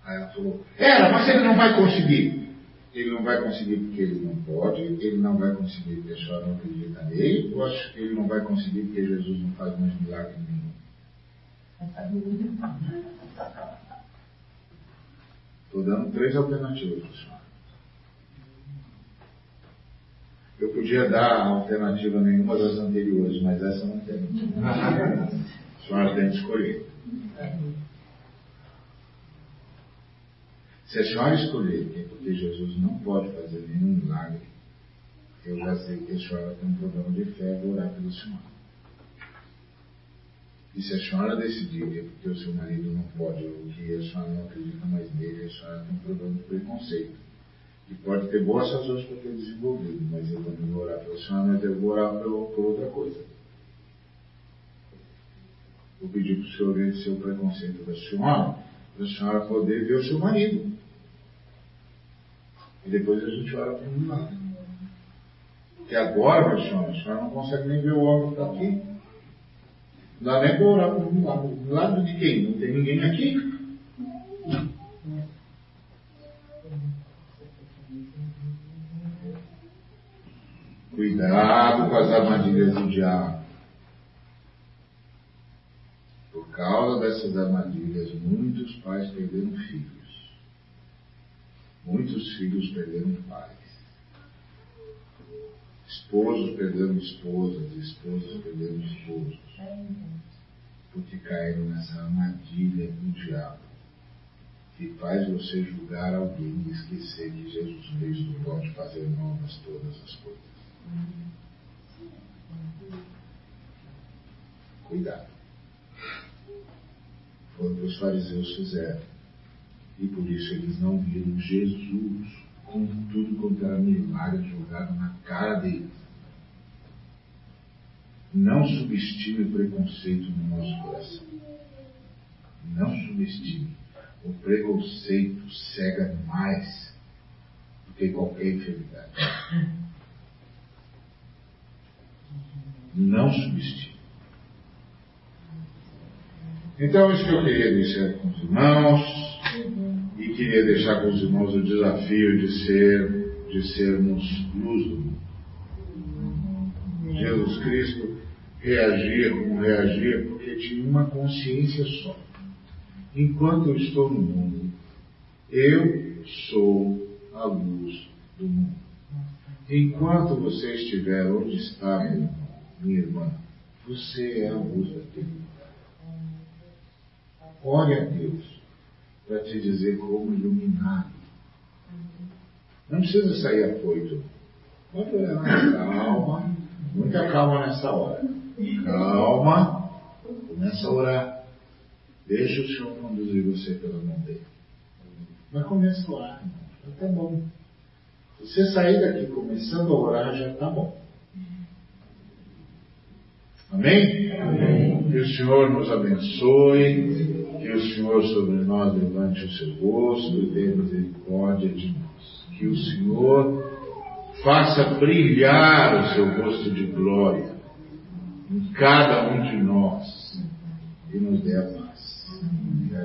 Aí ela falou, era, mas ele não vai conseguir. Ele não vai conseguir porque ele não pode, ele não vai conseguir porque a senhora não acredita nele, ou acho que ele não vai conseguir porque Jesus não faz mais milagre nenhum. Estou dando três alternativas para a senhora. Eu podia dar alternativa nenhuma das anteriores, mas essa não tem. A senhora tem que escolher. Se a senhora escolher é porque Jesus não pode fazer nenhum milagre, eu já sei que a senhora tem um problema de fé, vou orar pela senhora. E se a senhora decidir que é porque o seu marido não pode, ou que a senhora não acredita mais nele, a senhora tem um problema de preconceito. E pode ter boas razões para ter desenvolvido, mas eu também vou orar pela senhora, mas eu vou orar por, por outra coisa. Vou pedir para o senhor vencer o preconceito da senhora, para a senhora poder ver o seu marido. E depois a gente ora para milagre. Porque agora, minha senhora, a senhora não consegue nem ver o homem que está aqui. Não dá nem para orar por um milagre. Milagre de quem? Não tem ninguém aqui. Cuidado com as armadilhas do diabo. Por causa dessas armadilhas, muitos pais perderam filhos. Muitos filhos perderam pais. Esposos perderam esposas, esposas perderam esposos. Porque caíram nessa armadilha do diabo. Que faz você julgar alguém e esquecer que Jesus Cristo pode fazer novas todas as coisas. Cuidado. Foi o que os fariseus fizeram. E por isso eles não viram Jesus com tudo quanto era milagre jogado na cara deles. Não subestime o preconceito no nosso coração. Não subestime. O preconceito cega mais do que qualquer enfermidade. Não subestime. Então, isso que eu queria dizer com os irmãos, e queria deixar com os irmãos o desafio de ser, de sermos luz do mundo. Jesus Cristo reagia como reagia porque tinha uma consciência só. Enquanto eu estou no mundo, eu sou a luz do mundo. Enquanto você estiver onde está, meu irmão, minha irmã, você é a luz daquele lugar. Ore a Deus para te dizer como iluminar. Não precisa sair afoito. Pode orar, calma, muita calma nessa hora. Calma, começa a orar. Deixa o Senhor conduzir você pela mão dele. Mas começa a orar, já está bom. Se você sair daqui começando a orar, já está bom. Amém? Amém? Que o Senhor nos abençoe, o Senhor sobre nós levante o seu rosto e dê misericórdia de nós. Que o Senhor faça brilhar o seu rosto de glória em cada um de nós e nos dê a paz.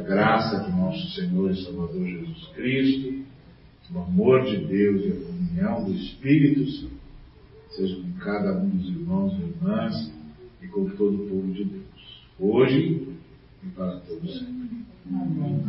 graça do nosso Senhor e Salvador Jesus Cristo, o amor de Deus e a comunhão do Espírito Santo seja com cada um dos irmãos e irmãs e com todo o povo de Deus, hoje e para todos sempre. Amém.